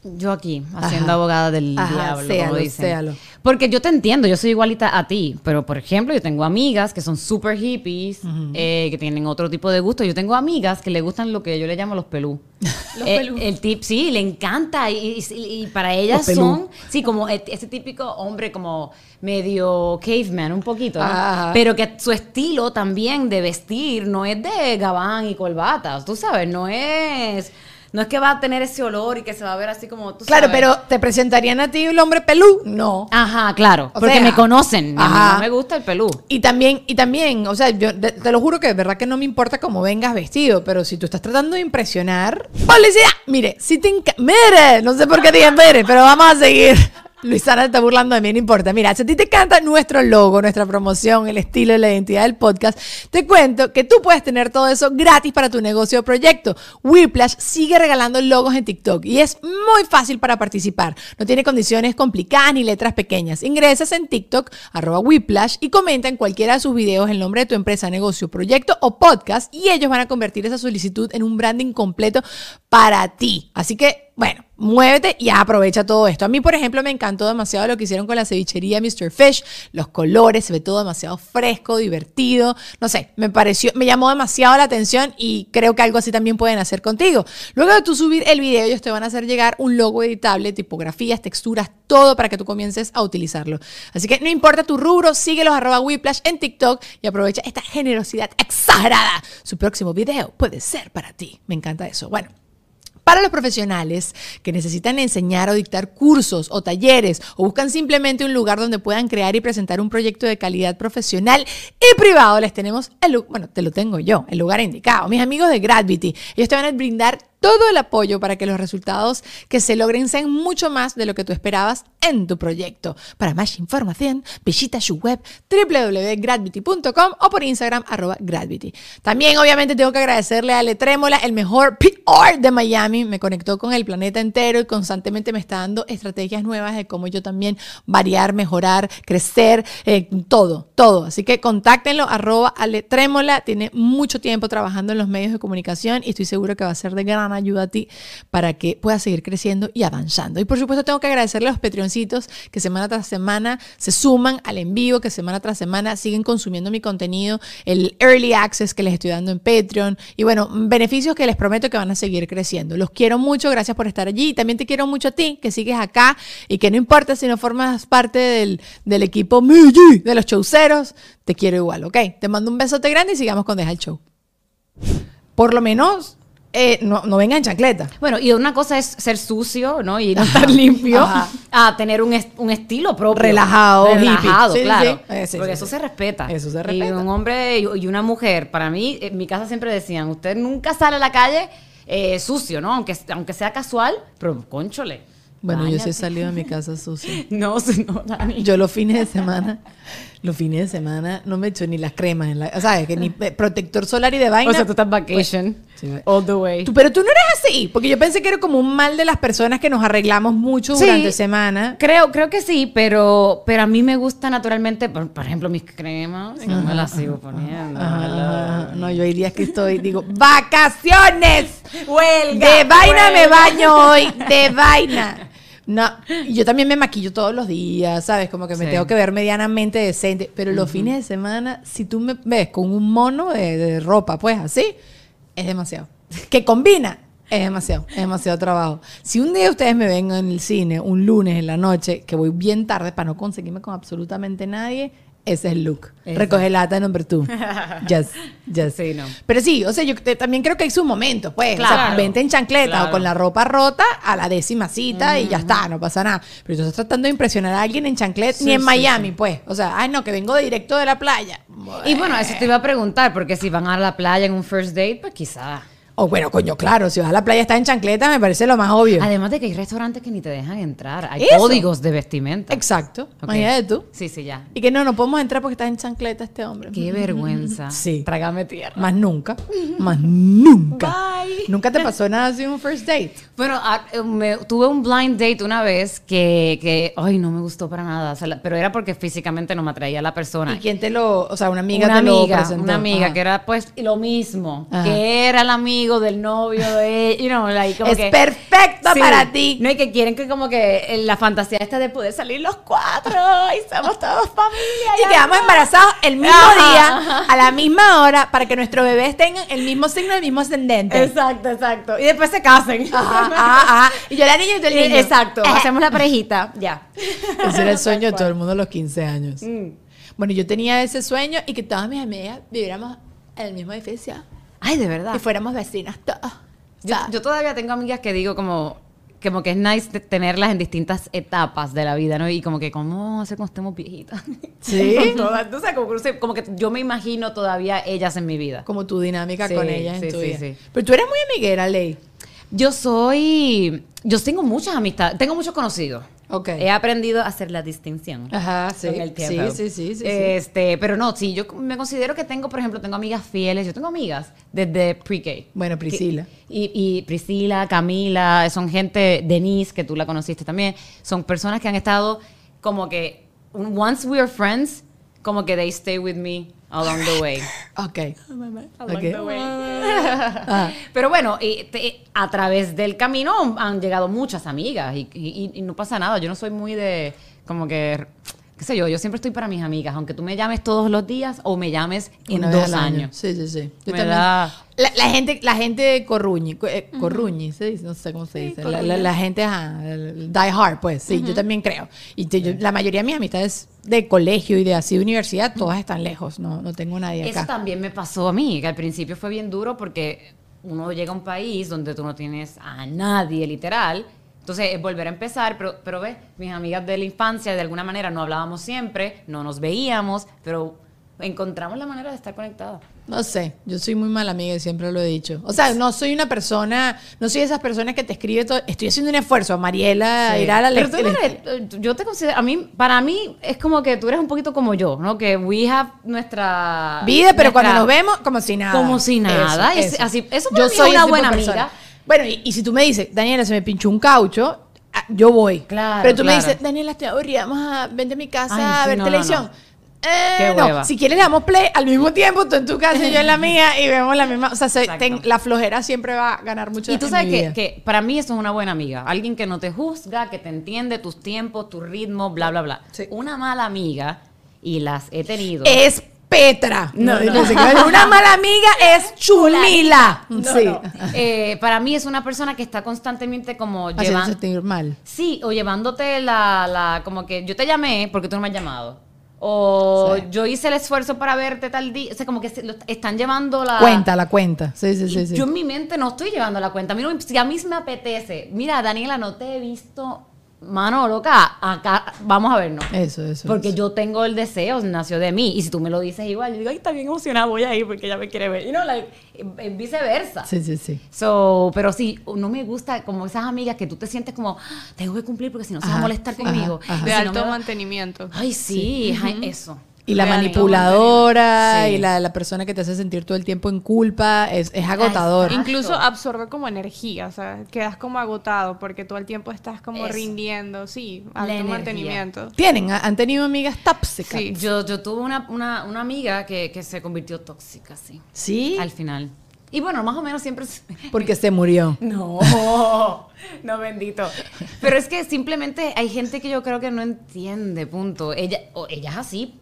yo aquí, haciendo Ajá. abogada del Ajá, diablo, séalo, como dicen. séalo. Porque yo te entiendo, yo soy igualita a ti, pero, por ejemplo, yo tengo amigas que son super hippies, eh, que tienen otro tipo de gusto. Yo tengo amigas que le gustan lo que yo le llamo los pelú. Los Eh, pelú. El tip, sí, le encanta. Y, y- y para ellas son, sí, como e- ese típico hombre como medio caveman, un poquito, ¿no? Pero que su estilo también de vestir no es de gabán y corbatas, tú sabes, no es... No es que va a tener ese olor y que se va a ver así como tú Claro, sabes. pero ¿te presentarían a ti el hombre pelú? No. Ajá, claro. O porque sea, me conocen. y A mí ajá. no me gusta el pelú. Y también, y también, o sea, yo te lo juro que de verdad que no me importa cómo vengas vestido, pero si tú estás tratando de impresionar, ¡policía! Mire, si te Mire, no sé por qué dije mire, pero vamos a seguir. Luisana está burlando de mí, no importa. Mira, si a ti te encanta nuestro logo, nuestra promoción, el estilo, la identidad del podcast, te cuento que tú puedes tener todo eso gratis para tu negocio o proyecto. Whiplash sigue regalando logos en TikTok y es muy fácil para participar. No tiene condiciones complicadas ni letras pequeñas. Ingresas en TikTok, arroba Whiplash, y comenta en cualquiera de sus videos el nombre de tu empresa, negocio, proyecto o podcast y ellos van a convertir esa solicitud en un branding completo para ti. Así que bueno, muévete y aprovecha todo esto. A mí, por ejemplo, me encantó demasiado lo que hicieron con la cevichería Mr. Fish, los colores, se ve todo demasiado fresco, divertido, no sé, me pareció, me llamó demasiado la atención y creo que algo así también pueden hacer contigo. Luego de tú subir el video, ellos te van a hacer llegar un logo editable, tipografías, texturas, todo para que tú comiences a utilizarlo. Así que no importa tu rubro, síguelos arroba Whiplash en TikTok y aprovecha esta generosidad exagerada. Su próximo video puede ser para ti. Me encanta eso. Bueno. Para los profesionales que necesitan enseñar o dictar cursos o talleres o buscan simplemente un lugar donde puedan crear y presentar un proyecto de calidad profesional y privado, les tenemos el bueno, te lo tengo yo, el lugar indicado. Mis amigos de Gravity, ellos te van a brindar todo el apoyo para que los resultados que se logren sean mucho más de lo que tú esperabas en tu proyecto. Para más información, visita su web www.gravity.com o por Instagram arroba. También obviamente tengo que agradecerle a Ale Trémola, el mejor PR de Miami. Me conectó con el planeta entero y constantemente me está dando estrategias nuevas de cómo yo también variar, mejorar, crecer, eh, todo, todo. Así que contáctenlo, arroba Ale Trémola. Tiene mucho tiempo trabajando en los medios de comunicación y estoy seguro que va a ser de gran ayuda a ti para que puedas seguir creciendo y avanzando. Y por supuesto tengo que agradecerle a los Patreoncitos que semana tras semana se suman al envío, que semana tras semana siguen consumiendo mi contenido, el early access que les estoy dando en Patreon y bueno, beneficios que les prometo que van a seguir creciendo. Los quiero mucho, gracias por estar allí. También te quiero mucho a ti, que sigues acá y que no importa si no formas parte del, del equipo de los showceros, te quiero igual, ¿ok? Te mando un besote grande y sigamos con Deja el Show. Por lo menos, eh, no, no venga en chancleta. Bueno, y una cosa es ser sucio, ¿no? Y no estar limpio, Ajá. a tener un, est- un estilo propio. Relajado, Relajado. Sí, claro. sí. Eh, sí, Porque eso se respeta. Eso se Y respeta. un hombre y y una mujer, para mí, en mi casa siempre decían, usted nunca sale a la calle eh, sucio, ¿no? Aunque, aunque sea casual, pero conchole. Bueno, yo sí he salido de mi casa sucia. No, no, Dani. Yo los fines de semana, los fines de semana no me echo ni las cremas en la, ¿sabes? Que ni eh, protector solar y de vaina. O sea, tú estás vacation. Va- all the way. Tú- pero tú no eres así, porque yo pensé que era como un mal de las personas que nos arreglamos mucho Sí. durante semana. Creo, creo que sí, pero, pero a mí me gusta naturalmente, por, por ejemplo, mis cremas, y no me las sigo poniendo. Ajá. No, yo hay días que estoy, digo, ¡vacaciones! Huelga, De vaina me huelga. baño hoy, de vaina. No, y yo también me maquillo todos los días, ¿sabes? Como que me Sí. tengo que ver medianamente decente. Pero los fines de semana, si tú me ves con un mono de, de ropa, pues así, es demasiado. Que combina, es demasiado, es demasiado trabajo. Si un día ustedes me ven en el cine, un lunes en la noche, que voy bien tarde para no conseguirme con absolutamente nadie, ese es el look. Recoge lata number two. Yes, yes. Sí, no. Pero sí, o sea, yo te- también creo que hay sus momentos, pues. O sea, Claro. vente en chancleta Claro. o con la ropa rota a la décima cita y ya está, no pasa nada. Pero tú estás tratando de impresionar a alguien en chancleta, Sí, ni en sí, Miami, pues. O sea, ay, no, que vengo de directo de la playa. Y bueno, eso te iba a preguntar, porque si van a la playa en un first date, pues quizá. O bueno, coño, claro, si vas a la playa estás en chancleta, me parece lo más obvio. Además de que hay restaurantes que ni te dejan entrar. Hay Eso. códigos de vestimenta. Exacto. Imagínate tú. Sí, sí, ya. Y que no, no podemos entrar porque estás en chancleta este hombre. Qué vergüenza. Sí. Trágame tierra. Más nunca. Más nunca. Bye. Nunca te pasó nada así un first date. Bueno, ah, eh, me- tuve un blind date una vez que, que, ay, no me gustó para nada. O sea, la- pero era porque físicamente no me atraía la persona. ¿Y quién te lo, o sea, una amiga una te lo amiga, presentó? una amiga Ajá. que era pues lo mismo, Ajá. que era el amigo del novio de ella, you know, like, como Es que- perfecta Sí. para ti. No, y que quieren que como que eh, la fantasía esta de poder salir los cuatro y somos todos familia. Y ya quedamos no. embarazados el mismo Ajá, día, ajá. a la misma hora, para que nuestros bebés tengan el mismo signo, el mismo ascendente. Exacto, exacto. Y después se casen. Ajá, ajá, ajá. Y yo la niña y tú el niño. Exacto, Ajá. hacemos la parejita, ya. Ese era el sueño de todo el mundo a los 15 años. Mm. Bueno, yo tenía ese sueño y que todas mis amigas viviéramos en el mismo edificio Ay, de verdad. y fuéramos vecinas. Yo, yo todavía tengo amigas que digo como, como que es nice de tenerlas en distintas etapas de la vida, ¿no? Y como que, ¿cómo hace cuando estemos viejitas? ¿Sí? Todas, o sea, como, que como que yo me imagino todavía ellas en mi vida. Como tu dinámica Sí, con ellas en sí, tu sí, vida. sí. Pero tú eres muy amiguera, Ley. Yo soy, yo tengo muchas amistades, tengo muchos conocidos. Ok. He aprendido a hacer la distinción. Ajá, sí. Con el tiempo. Sí, sí, sí. Este, pero no, sí, yo me considero que tengo, por ejemplo, tengo amigas fieles. Yo tengo amigas desde pre-K. Bueno, Priscila. Y, y Priscila, Camila, son gente, Denise, que tú la conociste también. Son personas que han estado como que, once we are friends, como que they stay with me along the way. Ok. Along Ok. the way. Ah. Pero bueno, y te- a través del camino han llegado muchas amigas y, y- y no pasa nada. Yo no soy muy de, como que, qué sé yo, yo siempre estoy para mis amigas, aunque tú me llames todos los días o me llames en Una dos al año. años. Sí, sí, sí. Yo Me también. La, la gente, la gente corruñi, co- eh, corruñi, se dice, no sé cómo se dice. La, la- la gente, ajá, die hard, pues, sí, yo también creo. Y te- yo- la mayoría de mis amistades de colegio y de así de universidad, todas están lejos, no, no tengo nadie Eso acá. también me pasó a mí, que al principio fue bien duro porque uno llega a un país donde tú no tienes a nadie, literal. Entonces es volver a empezar, pero, pero ves, mis amigas de la infancia de alguna manera no hablábamos siempre, no nos veíamos, pero encontramos la manera de estar conectadas. No sé, yo soy muy mala amiga y siempre lo he dicho. O sea, no soy una persona, no soy de esas personas que te escribe todo. Estoy haciendo un esfuerzo. Mariela Sí. irá a la Pero tú eres- eh, yo te considero, a mí, para mí es como que tú eres un poquito como yo, ¿no? Que we have nuestra vida, pero nuestra- cuando nos vemos, como si nada. Como si nada. Es así- eso para yo mí es soy una buena de persona. amiga. Bueno, y, y si tú me dices, Daniela, se me pinchó un caucho, ah, yo voy. Claro, Pero tú me dices, Daniela, estoy aburrida, vamos a vente a mi casa Ay, a ver no, no, televisión. no. Eh, Qué no, hueva. si quieres le damos play al mismo tiempo, tú en tu casa y yo en la mía y vemos la misma, o sea, se- Exacto. ten- la flojera siempre va a ganar mucho Y tú sabes que, para mí eso es una buena amiga. Alguien que no te juzga, que te entiende tus tiempos, tu ritmo, bla, bla, bla. Sí. Una mala amiga, y las he tenido. es Petra. No, no. no. Una mala amiga es Chumila. sí. Eh, para mí es una persona que está constantemente como llevando... mal. Sí, o llevándote la, la... Como que yo te llamé porque tú no me has llamado. O Sí. yo hice el esfuerzo para verte tal día. O sea, como que se lo- están llevando la... Cuenta, la cuenta. Sí, sí, sí. sí. Yo en mi mente no estoy llevando la cuenta. A mí no- si a mí me apetece, mira, Daniela, no te he visto, mano loca, acá vamos a vernos. Eso, eso. Porque eso. yo tengo el deseo, nació de mí. Y si tú me lo dices igual, yo digo, ay, está bien emocionada, voy a ir porque ella me quiere ver. Y no, like, es viceversa. Sí, sí, sí. So, pero sí, no me gusta como esas amigas que tú te sientes como, "Ah, tengo que cumplir porque si no se va a molestar sí. conmigo. Ajá, ajá. Y De si alto va- mantenimiento. Ay, sí, ay, eso. Y la manipuladora Sí. y la, la persona que te hace sentir todo el tiempo en culpa es, es agotador. Exacto. Incluso absorbe como energía, o sea, quedas como agotado porque todo el tiempo estás como Eso. rindiendo, sí, alto mantenimiento. ¿Tienen? ¿Ha- ¿Han tenido amigas tóxicas? Sí. Yo, yo tuve una, una, una amiga que, que se convirtió tóxica, sí. ¿Sí? Al final. Y bueno, más o menos siempre... se- Porque se murió. No, no bendito. Pero es que simplemente hay gente que yo creo que no entiende, punto. Ella, o ella es así.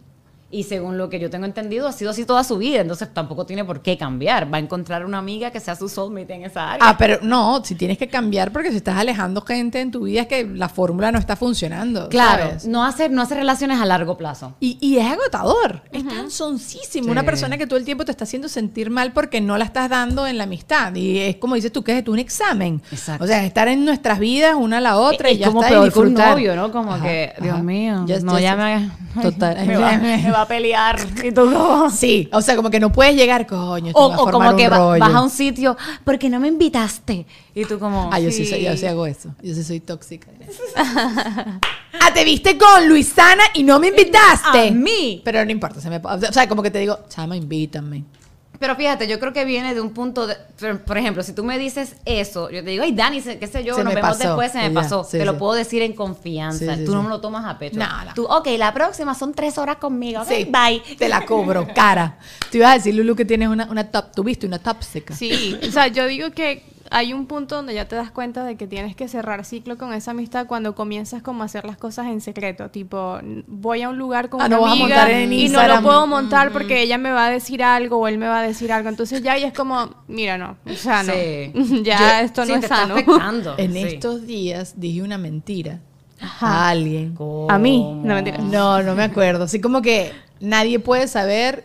Y según lo que yo tengo entendido, ha sido así toda su vida. Entonces tampoco tiene por qué cambiar. Va a encontrar una amiga que sea su soulmate en esa área. Ah, pero no, si tienes que cambiar porque si estás alejando gente en tu vida es que la fórmula no está funcionando. claro, ¿sabes? no hacer, no hacer relaciones a largo plazo. Y, y es agotador, es cansoncísimo. Sí. Una persona que todo el tiempo te está haciendo sentir mal porque no la estás dando en la amistad. Y es como dices tú, que es un examen. Exacto. O sea, estar en nuestras vidas una a la otra y es ya como está, y que un disfrutar. novio, ¿no? Como que, Dios mío, Ya- no, ya me... Total. me, va, me va a pelear. Y tú como... Sí, o sea, como que no puedes llegar, coño, esto O, va a o formar como que va- vas a un sitio, porque no me invitaste. Y tú como... Ah, yo sí, Sí. soy- yo sí hago eso. Yo sí soy tóxica. ah, te viste con Luisana y no me invitaste. A mí. Pero no importa, se me, o sea, como que te digo, chama, invítame. Pero fíjate, yo creo que viene de un punto de, por, por ejemplo, si tú me dices eso, yo te digo, ay, Dani, qué sé yo, Se nos me vemos pasó, después, se me ya, pasó. sí, te lo puedo decir en confianza. Sí, sí, tú no me lo tomas a pecho. No. Tú, ok, la próxima son tres horas conmigo. ok, Sí, bye. Te la cobro, cara. Te ibas a decir, Lulu, que tienes una, una top, tuviste una tóxica. Sí, o sea, yo digo que hay un punto donde ya te das cuenta de que tienes que cerrar ciclo con esa amistad cuando comienzas como a hacer las cosas en secreto, tipo, voy a un lugar con Ah, una no vas a amiga montar en y no lo puedo montar porque ella me va a decir algo o él me va a decir algo, entonces ya y es como, mira, no, o sea, no, Sí. ya Yo- esto Sí, no es está sano. afectando. En sí. estos días dije una mentira a alguien. A mí, no mentira. No, no me acuerdo. Así como que nadie puede saber.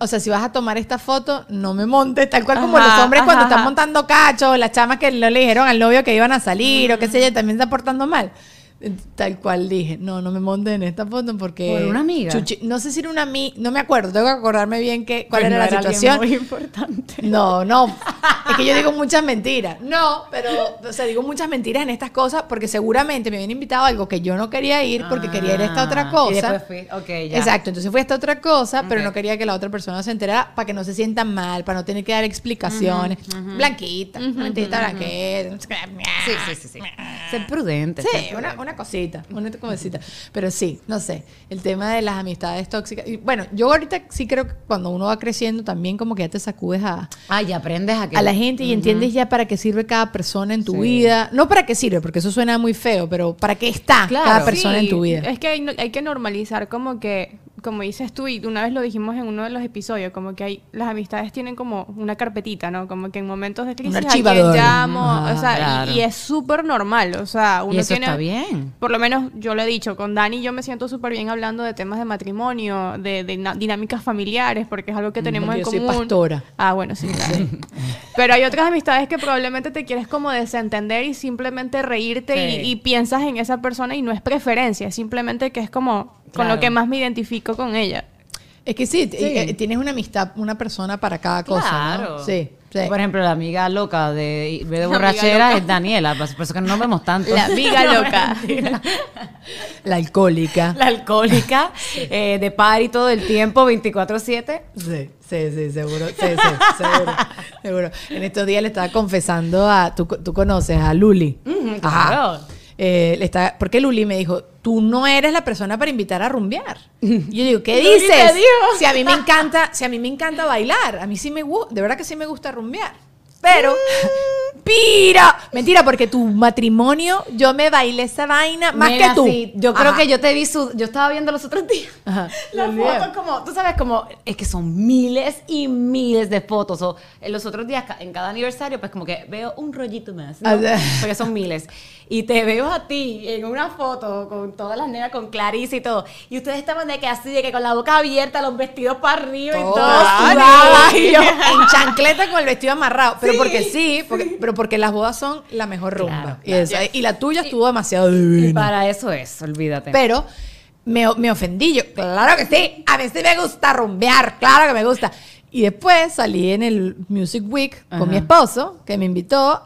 O sea, si vas a tomar esta foto, no me montes, tal cual como Ajá, los hombres cuando ajá, están montando cachos, las chamas que no le dijeron al novio que iban a salir o qué sé yo, también está portando mal. Tal cual dije, no, no me montes en esta foto porque... ¿Por una amiga? Chuchi- no sé si era una amiga, no me acuerdo, tengo que acordarme bien qué, cuál Pues era no la alguien situación. muy importante. No, no. Es que yo digo muchas mentiras. No, pero, o sea, digo muchas mentiras en estas cosas porque seguramente me habían invitado a algo que yo no quería ir porque quería ir a esta otra Ah, cosa. y después fui, ok, ya. Exacto, entonces fui a esta otra cosa, pero no quería que la otra persona se enterara para que no se sientan mal, para no tener que dar explicaciones. Blanquita, una mentirita blanquita. Sí, sí, sí, sí. Ser prudente. Sí, ser una, prudente. Una cosita, una cosita. Pero sí, no sé, el tema de las amistades tóxicas. Y bueno, yo ahorita sí creo que cuando uno va creciendo también como que ya te sacudes a, Ay, aprendes a que... a la gente y entiendes ya para qué sirve cada persona en tu Sí. vida. No para qué sirve, porque eso suena muy feo, pero para qué está Claro. cada persona en tu vida. Es que hay, hay que normalizar como que, como dices tú, y una vez lo dijimos en uno de los episodios, como que hay, las amistades tienen como una carpetita, ¿no? Como que en momentos de crisis a quién archivador. llamo, Ajá, o sea, y- claro. y, es súper normal, o sea, uno Y eso tiene... está bien. Por lo menos yo lo he dicho, con Dani yo me siento súper bien hablando de temas de matrimonio, de, dinámicas familiares, porque es algo que tenemos en yo soy común. pastora. Ah, bueno, sí, claro. Pero hay otras amistades que probablemente te quieres como desentender y simplemente reírte y- Sí. y, piensas en esa persona y no es preferencia, es simplemente que es como con Claro. lo que más me identifico con ella. Es que sí, Sí. eh, tienes una amistad, una persona para cada cosa. Claro. ¿no? Sí, sí. Por ejemplo, la amiga loca de, de borrachera es Daniela, por por eso que no nos vemos tanto. La amiga loca. La alcohólica. La alcohólica, eh, de party todo el tiempo, 24-7. Sí, sí, sí, seguro. Sí, sí, seguro. seguro. En estos días le estaba confesando a. Tú, tú conoces a Luli. Ujú, Ajá. claro. Eh, le estaba, porque Luli me dijo, tú no eres la persona para invitar a rumbear. Y yo digo, ¿qué dices? Si a mí me encanta, si a mí me encanta bailar, a mí sí me gusta, de verdad que sí me gusta rumbear. Pero, pira, mentira, porque tu matrimonio, yo me bailé esa vaina más Mira, que tú. sí, yo creo que yo te vi su, yo estaba viendo los otros días. Ajá. Las fotos como, tú sabes, como, es que son miles y miles de fotos. O en los otros días, en cada aniversario, pues como que veo un rollito más, ¿no? Ah. Porque son miles. Y te veo a ti en una foto con todas las nenas, con Clarice y todo. Y ustedes estaban de que así, de que con la boca abierta, los vestidos para arriba y todo. Sudadas, y yo, en chancleta con el vestido amarrado. Pero Sí. porque sí, porque- pero porque las bodas son la mejor rumba. Claro, y, esa- y la tuya estuvo demasiado Y para eso es, olvídate. Pero me, me ofendí yo. Claro que sí. A mí sí me gusta rumbear. Claro que me gusta. Y después salí en el Music Week con Ajá. mi esposo, que me invitó.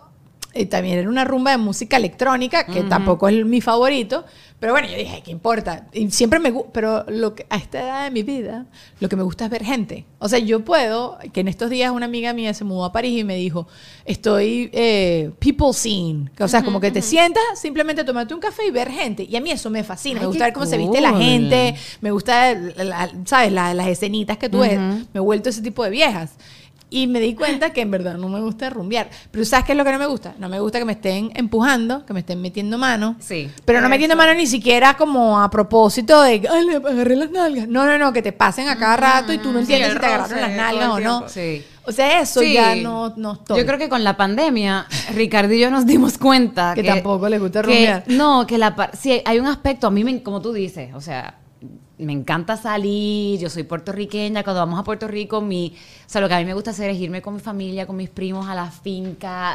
Y también era una rumba de música electrónica, que tampoco es mi favorito. Pero bueno, yo dije, ¿qué importa? Y siempre me gusta, pero lo que, a esta edad de mi vida, lo que me gusta es ver gente. O sea, yo puedo, que en estos días una amiga mía se mudó a París y me dijo, estoy eh, people scene. O sea, como que te sientas, simplemente tomarte un café y ver gente. Y a mí eso me fascina. Ay, me gusta ver cómo se viste la cool. gente, me gusta, la- ¿sabes? La- las escenitas que tú ves. Me he vuelto ese tipo de viejas. Y me di cuenta que en verdad no me gusta rumbear. Pero ¿sabes qué es lo que no me gusta? No me gusta que me estén empujando, que me estén metiendo mano. Sí. Pero no metiendo mano ni siquiera como a propósito de, ay, le agarré las nalgas. No, no, no, que te pasen a cada rato y tú no entiendes si te agarraron las nalgas o no. Sí. O sea, eso Sí. ya no, no estoy. Yo creo que con la pandemia, Ricardo y yo nos dimos cuenta Que tampoco le gusta que- rumbear. No, que la sí, hay un aspecto, a mí, me, como tú dices, o sea, me encanta salir, yo soy puertorriqueña, cuando vamos a Puerto Rico, mi, sea, lo que a mí me gusta hacer es irme con mi familia, con mis primos a la finca.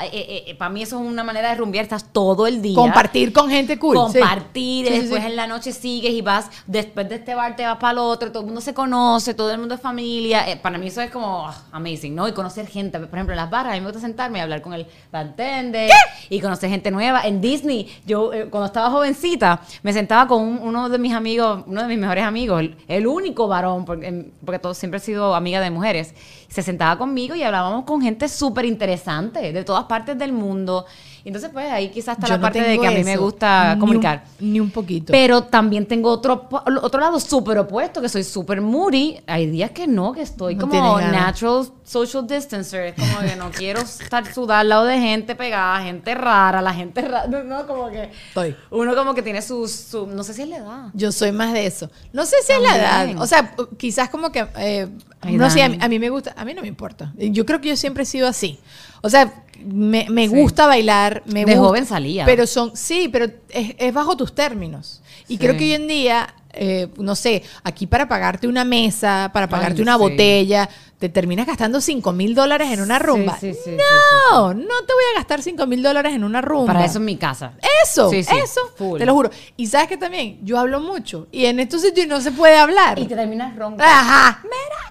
para mí eso es una manera de rumbear, estás todo el día. Compartir con gente cool. Compartir, Sí, después sí. en la noche sigues y vas, después de este bar te vas para el otro, todo el mundo se conoce, todo el mundo es familia. Eh, para mí eso es como ah, amazing, ¿no? Y conocer gente. Por ejemplo, en las barras, a mí me gusta sentarme y hablar con el bartender y conocer gente nueva. En Disney, yo eh, cuando estaba jovencita, me sentaba con un- uno de mis amigos, uno de mis mejores amigos, el, el único varón, porque, porque todo, siempre he sido amiga de mujeres. Se sentaba conmigo y hablábamos con gente súper interesante, de todas partes del mundo. Entonces, pues ahí quizás está Yo la no parte de que a mí me gusta ni un- comunicar. Ni un poquito. Pero también tengo otro, otro lado súper opuesto, que soy súper moody. Hay días que no, que estoy No como natural social distancer. Es como que no quiero estar sudar al lado de gente pegada, gente rara, la gente rara. No, como que Estoy. uno como que tiene su, su- no sé si es la edad. Yo soy más de eso. No sé si es la edad. O sea, quizás como que. eh, Ay, no sé, a a mí me gusta. A mí no me importa. Yo creo que yo siempre he sido así. O sea, me, me gusta bailar. Me De gusta- joven salía. Pero son. Sí, pero es, es bajo tus términos. Y Sí. creo que hoy en día. eh, no sé, aquí para pagarte una mesa, para pagarte Ay, una sí. botella, te terminas gastando 5 mil dólares en una rumba. Sí, sí, sí, sí, no, no te voy a gastar 5 mil dólares en una rumba. Para eso en mi casa. Eso, Sí, sí, eso, full. te lo juro. Y sabes que también, yo hablo mucho y en estos sitios no se puede hablar. Y te terminas ronco. Ajá,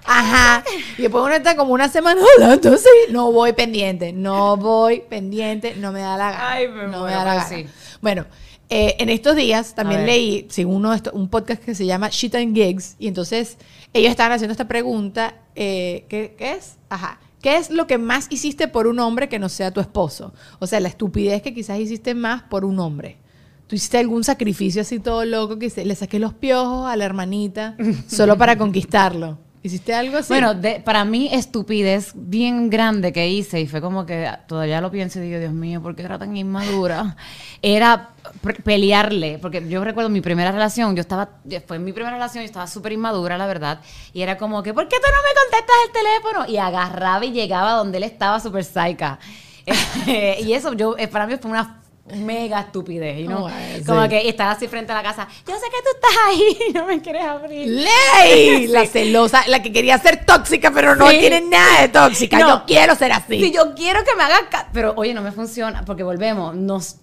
ajá. Y después uno está como una semana hablando así. No voy pendiente, no voy pendiente, no me da la gana. Ay, me no muero, me da la pero gana. sí. Bueno, eh, en estos días también leí, según uno de estos- un podcast que se llama Shit and Gigs, y entonces ellos estaban haciendo esta pregunta, eh, ¿qué, qué es? Ajá. ¿Qué es lo que más hiciste por un hombre que no sea tu esposo? O sea, la estupidez que quizás hiciste más por un hombre. ¿Tú hiciste algún sacrificio así todo loco que le saqué los piojos a la hermanita solo para conquistarlo? ¿Hiciste algo así? Bueno, de- para mí estupidez bien grande que hice y fue como que todavía lo pienso y digo, Dios mío, ¿por qué era tan inmadura? Era pelearle, porque yo recuerdo mi primera relación, yo estaba, fue mi primera relación, yo estaba súper inmadura, la verdad, y era como que, ¿por qué tú no me contestas el teléfono? Y agarraba y llegaba donde él estaba súper psycha. y eso yo, eh, para mí fue una mega estupidez, you know? Oh, sí. Como que estaba así frente a la casa, yo sé que tú estás ahí no me quieres abrir. ¡Ley! La celosa, la que quería ser tóxica, pero no Sí. tiene nada de tóxica. No. Yo quiero ser así. Si yo quiero que me haga ca- pero oye, no me funciona porque volvemos, nos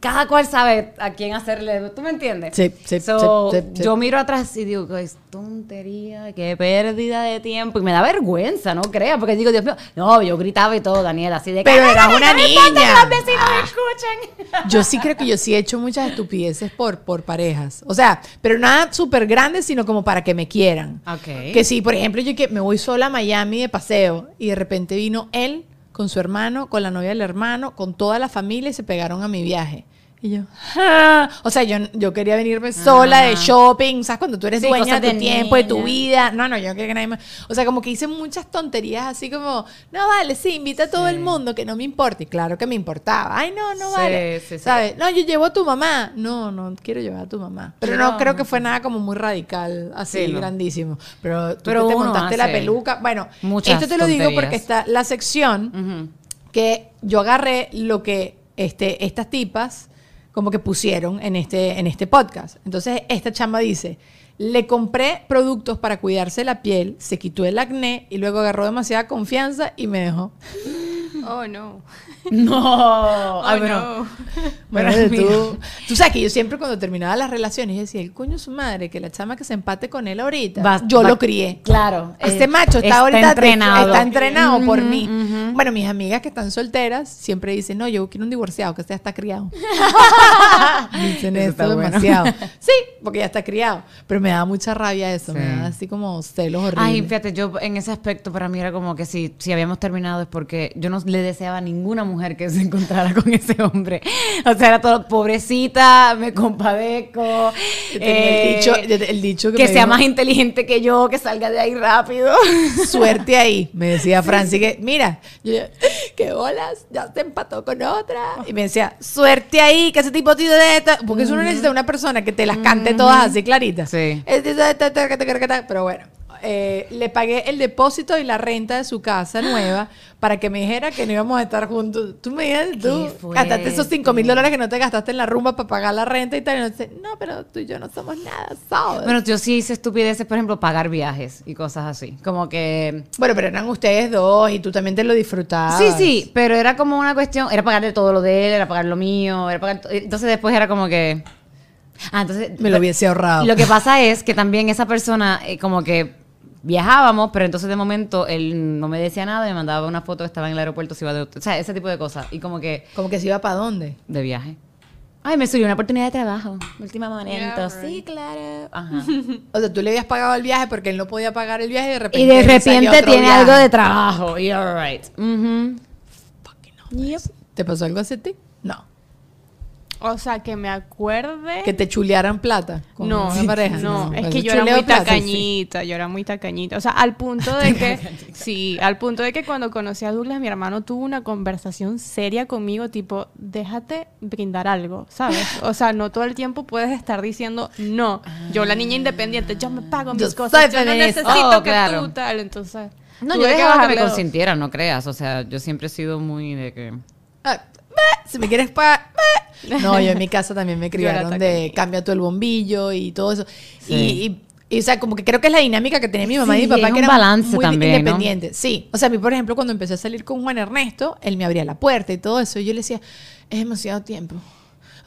cada cual sabe a quién hacerle, ¿tú me entiendes? Sí, sí, So, sí. Yo miro atrás y digo, qué tontería, qué pérdida de tiempo y me da vergüenza, no creas, porque digo, Dios mío, no, yo gritaba y todo, Daniela, así de que, Pero "Ay, eras una niña". los vecinos me escuchen. Yo sí creo que yo sí he hecho muchas estupideces por, por parejas. O sea, pero nada súper grande, sino como para que me quieran. Ok. Que si, por ejemplo, yo que me voy sola a Miami de paseo y de repente vino él con su hermano, con la novia del hermano, con toda la familia y se pegaron a mi viaje. Y yo, "Ah". o sea, yo, yo quería venirme sola de shopping, ¿sabes? Cuando tú eres Sí, dueña de tu tiempo, de tu vida. No, no, yo no quería que nadie más. O sea, como que hice muchas tonterías así como, no vale, sí, invita a todo el mundo, que no me importa. Y claro que me importaba. Ay, no, no Sí, vale. ¿Sabes? No, yo llevo a tu mamá. No, no quiero llevar a tu mamá. Pero no creo que fue nada como muy radical, así no. grandísimo. Pero tú Pero te montaste la peluca. Bueno, muchas esto te lo digo porque está la sección que yo agarré lo que este, estas tipas como que pusieron en este, en este podcast. Entonces, esta chamba dice, le compré productos para cuidarse la piel, se quitó el acné y luego agarró demasiada confianza y me dejó. Oh, no. No, Oh, ay, bueno, no. Bueno, Pero tú, tú sabes que yo siempre cuando terminaba las relaciones, yo decía, el coño su madre, que la chama que se empate con él ahorita, Va- yo va- lo crié. Claro. Este eh, macho está, está ahorita entrenado. está entrenado por Ujú, mí. ujú. Bueno, mis amigas que están solteras siempre dicen, no, yo quiero un divorciado que sea está criado. dicen Eso eso, está bueno. demasiado. Sí, porque ya está criado. Pero me da mucha rabia eso, me Sí. da así como celos horribles. Ay, fíjate, yo en ese aspecto para mí era como que si, si habíamos terminado es porque yo no le deseaba a ninguna mujer que se encontrara con ese hombre. O sea, era todo, pobrecita, me compadezco. El eh, dicho, el dicho que, que me sea dijo, más inteligente que yo, que salga de ahí rápido. suerte ahí, me decía Francis que, mira, yo, qué bolas, ya se empató con otra. Y me decía, suerte ahí, que ese tipo tiene de esta, porque eso uno necesita una persona que te las cante todas así claritas. Sí. Pero bueno, eh, le pagué el depósito y la renta de su casa nueva para que me dijera que no íbamos a estar juntos. Tú me dices, tú gastaste esos 5 mil dólares que no te gastaste en la rumba para pagar la renta y tal. Y no, sé, no, pero tú y yo no somos nada, ¿sabes? Bueno, yo sí hice estupideces, por ejemplo, pagar viajes y cosas así. Como que Bueno, pero eran ustedes dos y tú también te lo disfrutabas. Sí, sí, pero era como una cuestión, era pagarle todo lo de él, era pagar lo mío, era pagar to- entonces después era como que Ah, entonces Me lo hubiese ahorrado. Lo que pasa es que también esa persona eh, como que viajábamos, pero entonces de momento él no me decía nada, me mandaba una foto que estaba en el aeropuerto, se iba de, o sea, ese tipo de cosas y como que Como que se iba para dónde. de viaje. Ay, me surgió una oportunidad de trabajo, último momento. Yeah, Sí, claro. Ajá. O sea, tú le habías pagado el viaje porque él no podía pagar el viaje y de repente. Y de repente tiene viaje. algo de trabajo. Y all right. Ujú. ¿Te pasó algo así a ti? O sea, que me acuerde. Que te chulearan plata con no, una pareja. no, es Pues que yo era muy plata, tacañita, yo era muy tacañita. O sea, al punto de que, sí, al punto de que cuando conocí a Douglas, mi hermano tuvo una conversación seria conmigo, tipo, déjate brindar algo, ¿sabes? O sea, no todo el tiempo puedes estar diciendo, no, yo la niña independiente, yo me pago mis Yo cosas, yo no feminista". necesito Oh, que claro. tú tal, entonces... No, yo dejaba que me bajarle dos. consintiera, no creas. O sea, yo siempre he sido muy de que. Ah, si me quieres pagar. bah. No, yo en mi casa también me era criaron de cambia tú el bombillo y todo eso. Sí. Y, y- y, o sea, como que creo que es la dinámica que tenía mi mamá y mi papá, es que un eran balance muy también, ¿no? independientes. Sí. O sea, a mí, por ejemplo, cuando empecé a salir con Juan Ernesto, él me abría la puerta y todo eso. Y yo le decía, es demasiado tiempo.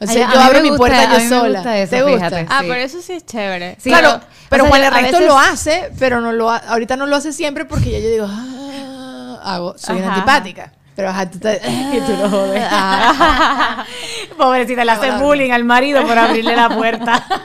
O sea, yo abro mi gusta- puerta yo mí me sola. gusta eso, ¿Te gusta? fíjate. Ah, Sí. pero eso sí es chévere. Sí, claro, pero, o sea, Juan Ernesto veces- lo hace, pero no lo ha- ahorita no lo hace siempre porque ya yo digo, ah, hago, soy una Ajá, antipática. Pero ajá, tú te- Y tú lo jodes. Ah. Pobrecita, le hace bullying al marido por abrirle la puerta.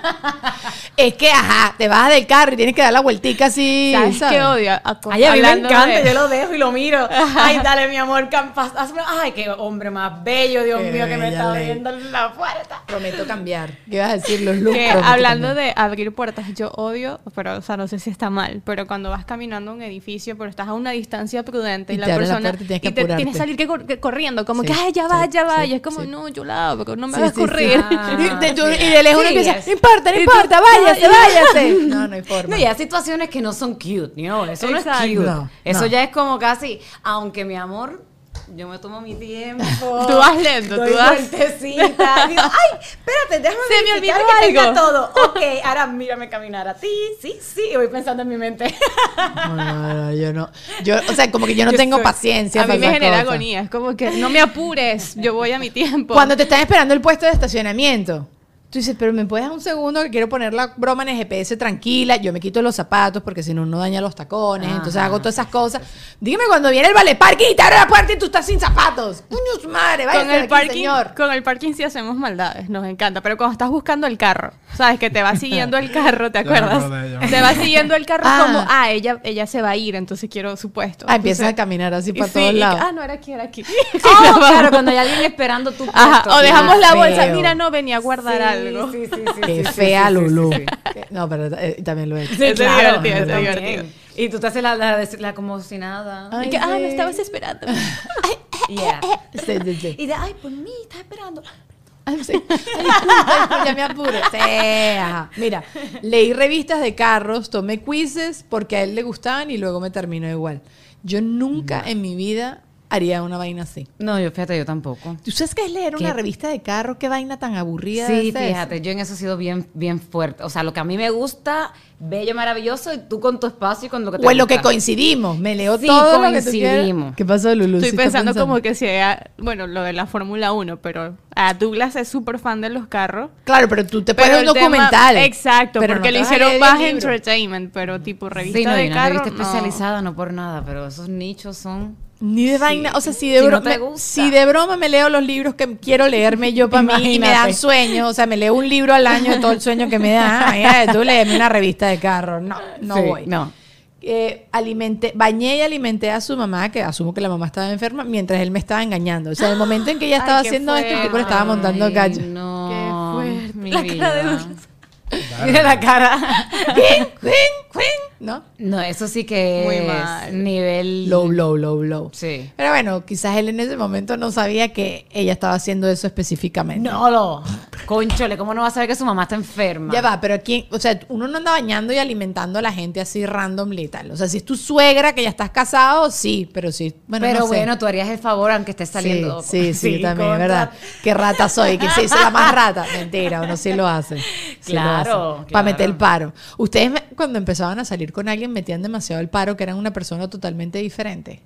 Es que, ajá, te bajas del carro y tienes que dar la vueltica así. ¿Sabes ¿sabes? qué odio? A- Ay, a mí me encanta, de- yo lo dejo y lo miro. Ay, dale, mi amor, campas, hazme- Ay, qué hombre más bello, Dios Qué mío, que me está abriendo la puerta. Prometo cambiar. ¿Qué ibas a decir? Los looks. que hablando cambiar. de abrir puertas, yo odio, pero o sea, no sé si está mal, pero cuando vas caminando a un edificio, pero estás a una distancia prudente y, Y la la persona puerta y te tienes salir que cor- que corriendo, como Sí, que ay, ya va, sí, ya va, sí, y es como, sí. no, yo la abro, no me Sí, hagas sí, correr. sí. Y de, tú- y de lejos empieza, no importa, no importa, váyase, ya, váyase. No, no hay forma. No, y hay situaciones que no son cute, ¿no? Eso no Exacto. es cute. No, Eso no. ya es como casi, aunque mi amor, yo me tomo mi tiempo. Tú vas lento, doy tú vas- vueltecita, digo, ay, espérate, déjame Se me olvidó que tenga algo. todo. Ok, ahora mírame caminar a ti, sí, sí, voy pensando en mi mente. No, no, no, yo no. Yo, o sea, como que yo no Yo tengo soy- paciencia. a mí me genera cosas. agonía, es como que no me apures, yo voy a mi tiempo. Cuando te están esperando el puesto de estacionamiento, tú dices, pero me puedes dar un segundo que quiero poner la broma en el GPS tranquila. Yo me quito los zapatos porque si no, uno daña los tacones. Entonces hago todas esas cosas. Dígame cuando viene el vale parking y te abre la puerta y tú estás sin zapatos. Coño, su madre, vaya con el parking, señor. con el parking sí hacemos maldades, nos encanta. Pero cuando estás buscando el carro, sabes que te va siguiendo el carro, ¿te acuerdas? te va siguiendo el carro Ah. como, ah, ella, ella se va a ir, entonces quiero su puesto. Ah, empiezas a caminar así para sí, todos y lados. ah, no era aquí, era aquí. Oh, claro, cuando hay alguien esperando tu puesto. Ajá, o dejamos la bolsa, mira, no, venía a guardar Sí, algo. Sí, sí, sí. Qué sí, sí, fea, sí, sí, Lulú. sí, sí. No, pero eh, también lo he hecho. Eso es divertido, eso es también. divertido. Y tú te haces la, la, la como si nada. Ay, Y que, me estabas esperando. Yeah. Sí, sí, sí. Y de, ay, por mí, estás esperando. Ay, sí. Ay, disculpa, disculpa, ya me apuro. Sí, ajá. Mira, leí revistas de carros, tomé quizzes porque a él le gustaban y luego me terminó igual. Yo nunca en mi vida haría una vaina así. No, yo fíjate, yo tampoco. ¿Tú sabes qué es leer ¿Qué? una revista de carro? ¿Qué vaina tan aburrida Sí, es fíjate, yo en eso he sido bien, bien fuerte. O sea, lo que a mí me gusta, bello, maravilloso, y tú con tu espacio y con lo que te O en lo que coincidimos. Me leo Sí, todo lo que coincidimos. ¿Qué pasó, Lulu? Estoy Sí, pensando como que sea, bueno, lo de la Fórmula 1, pero a Douglas es súper fan de los carros. Claro, pero tú te pones un tema- documental. exacto, pero porque no a hicieron más entertainment, pero tipo revista Sí, no, de carro. revista no. especializada, no por nada, pero esos nichos son... Ni de vaina, o sea, si de, Si no broma, te gusta. si de broma me leo los libros que quiero leerme yo para mí y me dan Imagínate. sueño, o sea, me leo un libro al año de todo el sueño que me da, imagínate tú léeme una revista de carro, no, no Sí, voy. No. Eh, alimenté, bañé y alimenté a su mamá, que asumo que la mamá estaba enferma, mientras él me estaba engañando. O sea, en el momento en que ella estaba haciendo esto, el tipo le estaba montando Ay, gallo. No, Qué fuerte. mi La cara de vida. Mira la cara. ¡Quin, quin, quin! ¿No? No, eso sí que Muy es mal. nivel... Low, low, low, low. Sí. Pero bueno, quizás él en ese momento no sabía que ella estaba haciendo eso específicamente. No, lo. Conchole, ¿cómo no va a saber que su mamá está enferma? Ya va, pero aquí, o sea, uno no anda bañando y alimentando a la gente así random y tal. O sea, si es tu suegra que ya estás casado, sí, pero sí. Bueno, Pero no sé. bueno, tú harías el favor aunque estés saliendo. Sí, sí, sí, también, contra- ¿verdad? Qué rata soy, que sí, soy la más rata. Mentira, uno sí lo hace. Claro, Para claro. meter el paro. Ustedes cuando empezaban a salir con alguien metían demasiado el paro, que eran una persona totalmente diferente.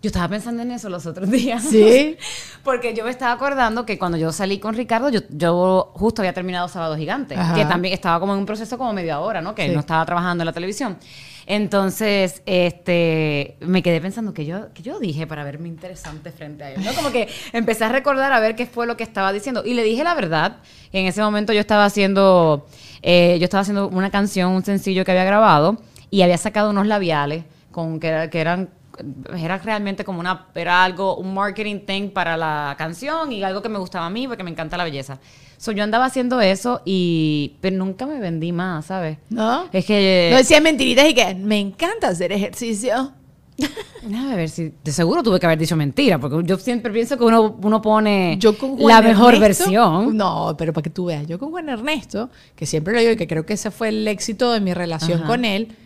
Yo estaba pensando en eso los otros días. Sí. Porque yo me estaba acordando que cuando yo salí con Ricardo, yo, yo justo había terminado Sábado Gigante, Ajá. que también estaba como en un proceso como medio hora, ¿no? Que Sí. no estaba trabajando en la televisión. Entonces, este, me quedé pensando que yo, que yo dije para verme interesante frente a él, ¿no? Como que empecé a recordar a ver qué fue lo que estaba diciendo. Y le dije la verdad. En ese momento yo estaba haciendo, eh, yo estaba haciendo una canción, un sencillo que había grabado y había sacado unos labiales con que, que eran era realmente como una era algo un marketing thing para la canción y algo que me gustaba a mí porque me encanta la belleza. So, yo andaba haciendo eso y pero nunca me vendí más, ¿sabes? ¿No? Es que No decías mentiritas y que me encanta hacer ejercicio. Déjame ver si de seguro tuve que haber dicho mentira porque yo siempre pienso que uno, uno pone Yo con la mejor Ernesto- versión. No, pero para que tú veas, yo con Juan Ernesto, que siempre lo digo y que creo que ese fue el éxito de mi relación Ajá. con él,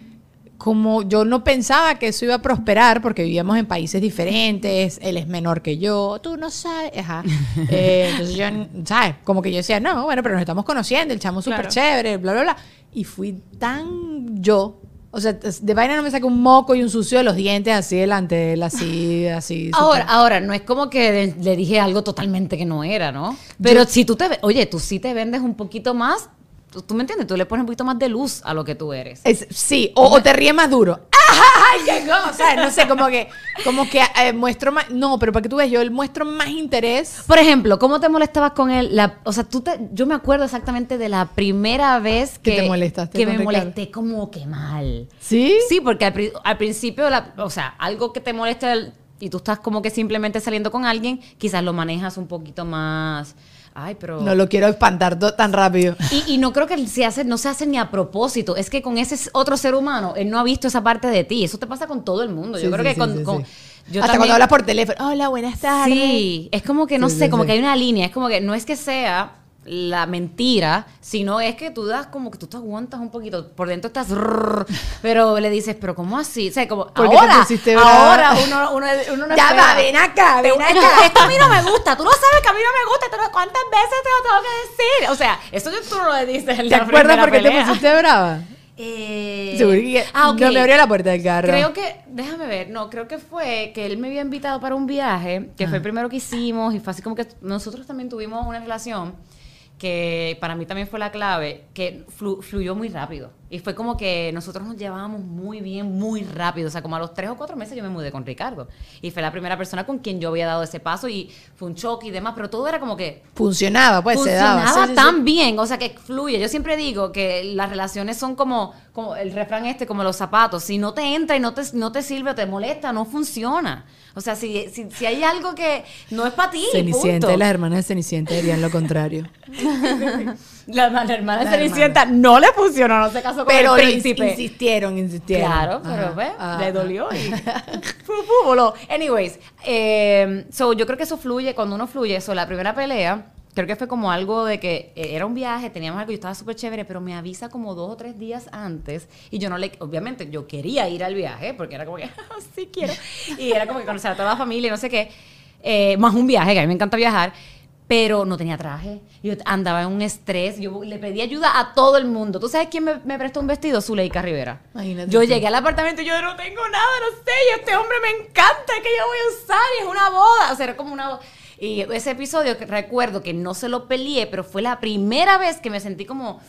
como yo no pensaba que eso iba a prosperar porque vivíamos en países diferentes, él es menor que yo, tú no sabes, ajá. Eh, entonces yo, ¿sabes? Como que yo decía, no, bueno, pero nos estamos conociendo, el chamo es súper Claro. chévere, bla, bla, bla. Y fui tan yo. O sea, de vaina no me saqué un moco y un sucio de los dientes así delante de él, así, así. Ahora, súper- ahora, no es como que le dije algo totalmente que no era, ¿no? Pero si tú te, oye, tú sí te vendes un poquito más, tú, tú me entiendes, tú le pones un poquito más de luz a lo que tú eres. Es- sí, o, o te ríes más duro. Ay, qué cosa. No sé, como que, como que eh, muestro más. No, pero para que tú veas, yo muestro más interés. Por ejemplo, ¿cómo te molestabas con él? La- o sea, tú te, yo me acuerdo exactamente de la primera vez Que que, te molestaste que me Ricardo. molesté como que mal. ¿Sí? Sí, porque al, pri- al principio, la- o sea, algo que te moleste el- y tú estás como que simplemente saliendo con alguien, quizás lo manejas un poquito más. Ay, pero. No lo quiero espantar tan rápido. Y, y no creo que se hace, no se hace ni a propósito. Es que con ese otro ser humano, él no ha visto esa parte de ti. Eso te pasa con todo el mundo. Sí, yo creo sí, que con. sí, con- sí. yo Hasta también- cuando hablas por teléfono. Hola, buenas tardes. Sí, es como que no sé, como que hay una línea. Es como que no es que sea la mentira, sino es que tú das como que tú te aguantas un poquito. Por dentro estás. rrr, pero le dices, pero ¿cómo así? O sea, como. ¿Por qué te Ahora, pusiste brava? ahora uno, uno, uno no Ya espera. va, ven acá, ven acá. Esto a mí no me gusta. Tú no sabes que a mí no me gusta. tú no- ¿Cuántas veces te lo tengo que decir? O sea, eso tú no lo dices en ¿Te la acuerdas por qué te pusiste brava? Eh, Seguro que ah, ok. no me abrió la puerta del carro. Creo que, déjame ver, no, creo que fue que él me había invitado para un viaje, que fue el primero que hicimos, y fue así como que nosotros también tuvimos una relación que para mí también fue la clave, que flu- fluyó muy rápido. Y fue como que nosotros nos llevábamos muy bien, muy rápido. O sea, como a los tres o cuatro meses yo me mudé con Ricardo. Y fue la primera persona con quien yo había dado ese paso y fue un choque y demás, pero todo era como que Funcionaba, pues se daba. funcionaba Sí, sí, sí. tan bien, o sea que fluye. Yo siempre digo que las relaciones son como, como el refrán este, como los zapatos. Si no te entra y no te, no te sirve o te molesta, no funciona. O sea, si, si, si hay algo que no es para ti, Cenicienta punto. las hermanas de Cenicienta dirían lo contrario. La, la hermana La Cenicienta no le funcionó, no se casó con el príncipe. insistieron, insistieron. Claro, pero Ajá, ve, ajá. le dolió y. Anyways, eh, so yo creo que eso fluye, cuando uno fluye, eso, la primera pelea, creo que fue como algo de que eh, era un viaje, teníamos algo, yo estaba súper chévere, pero me avisa como dos o tres días antes y yo no le, obviamente yo quería ir al viaje porque era como que, "Ah, sí quiero, y era como que conocer a toda la familia y no sé qué, eh, más un viaje, que a mí me encanta viajar. Pero no tenía traje. Yo andaba en un estrés. Yo le pedí ayuda a todo el mundo. ¿Tú sabes quién me, me prestó un vestido? Zuleika Rivera. Imagínate Yo tú. llegué al apartamento y yo no tengo nada, no sé, y este hombre me encanta, que yo voy a usar, y es una boda, o sea, era como una boda. Y ese episodio que recuerdo que no se lo peleé, pero fue la primera vez que me sentí como,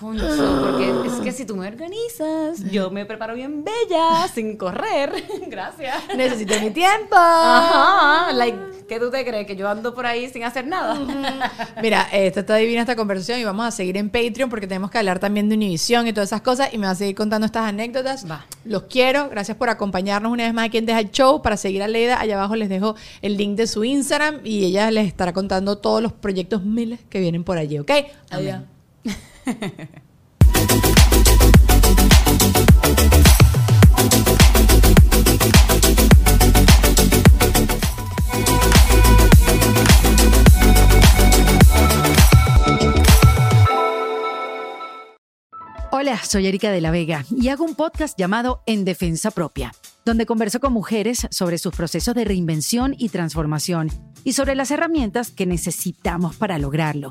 coño, porque es que si tú me organizas, yo me preparo bien bella, sin correr, gracias. Necesito mi tiempo. Ajá, like, ¿qué tú te crees? Que yo ando por ahí sin hacer nada. Mira, esta está divina esta conversación y vamos a seguir en Patreon porque tenemos que hablar también de Univision y todas esas cosas y me va a seguir contando estas anécdotas. Va. Los quiero, gracias por acompañarnos una vez más aquí en Deja el Show. Para seguir a Leida, allá abajo les dejo el link de su Instagram y ella les estará contando todos los proyectos miles que vienen por allí, ¿ok? Adiós. Hola, soy Erika de la Vega y hago un podcast llamado En Defensa Propia, donde converso con mujeres sobre sus procesos de reinvención y transformación y sobre las herramientas que necesitamos para lograrlo.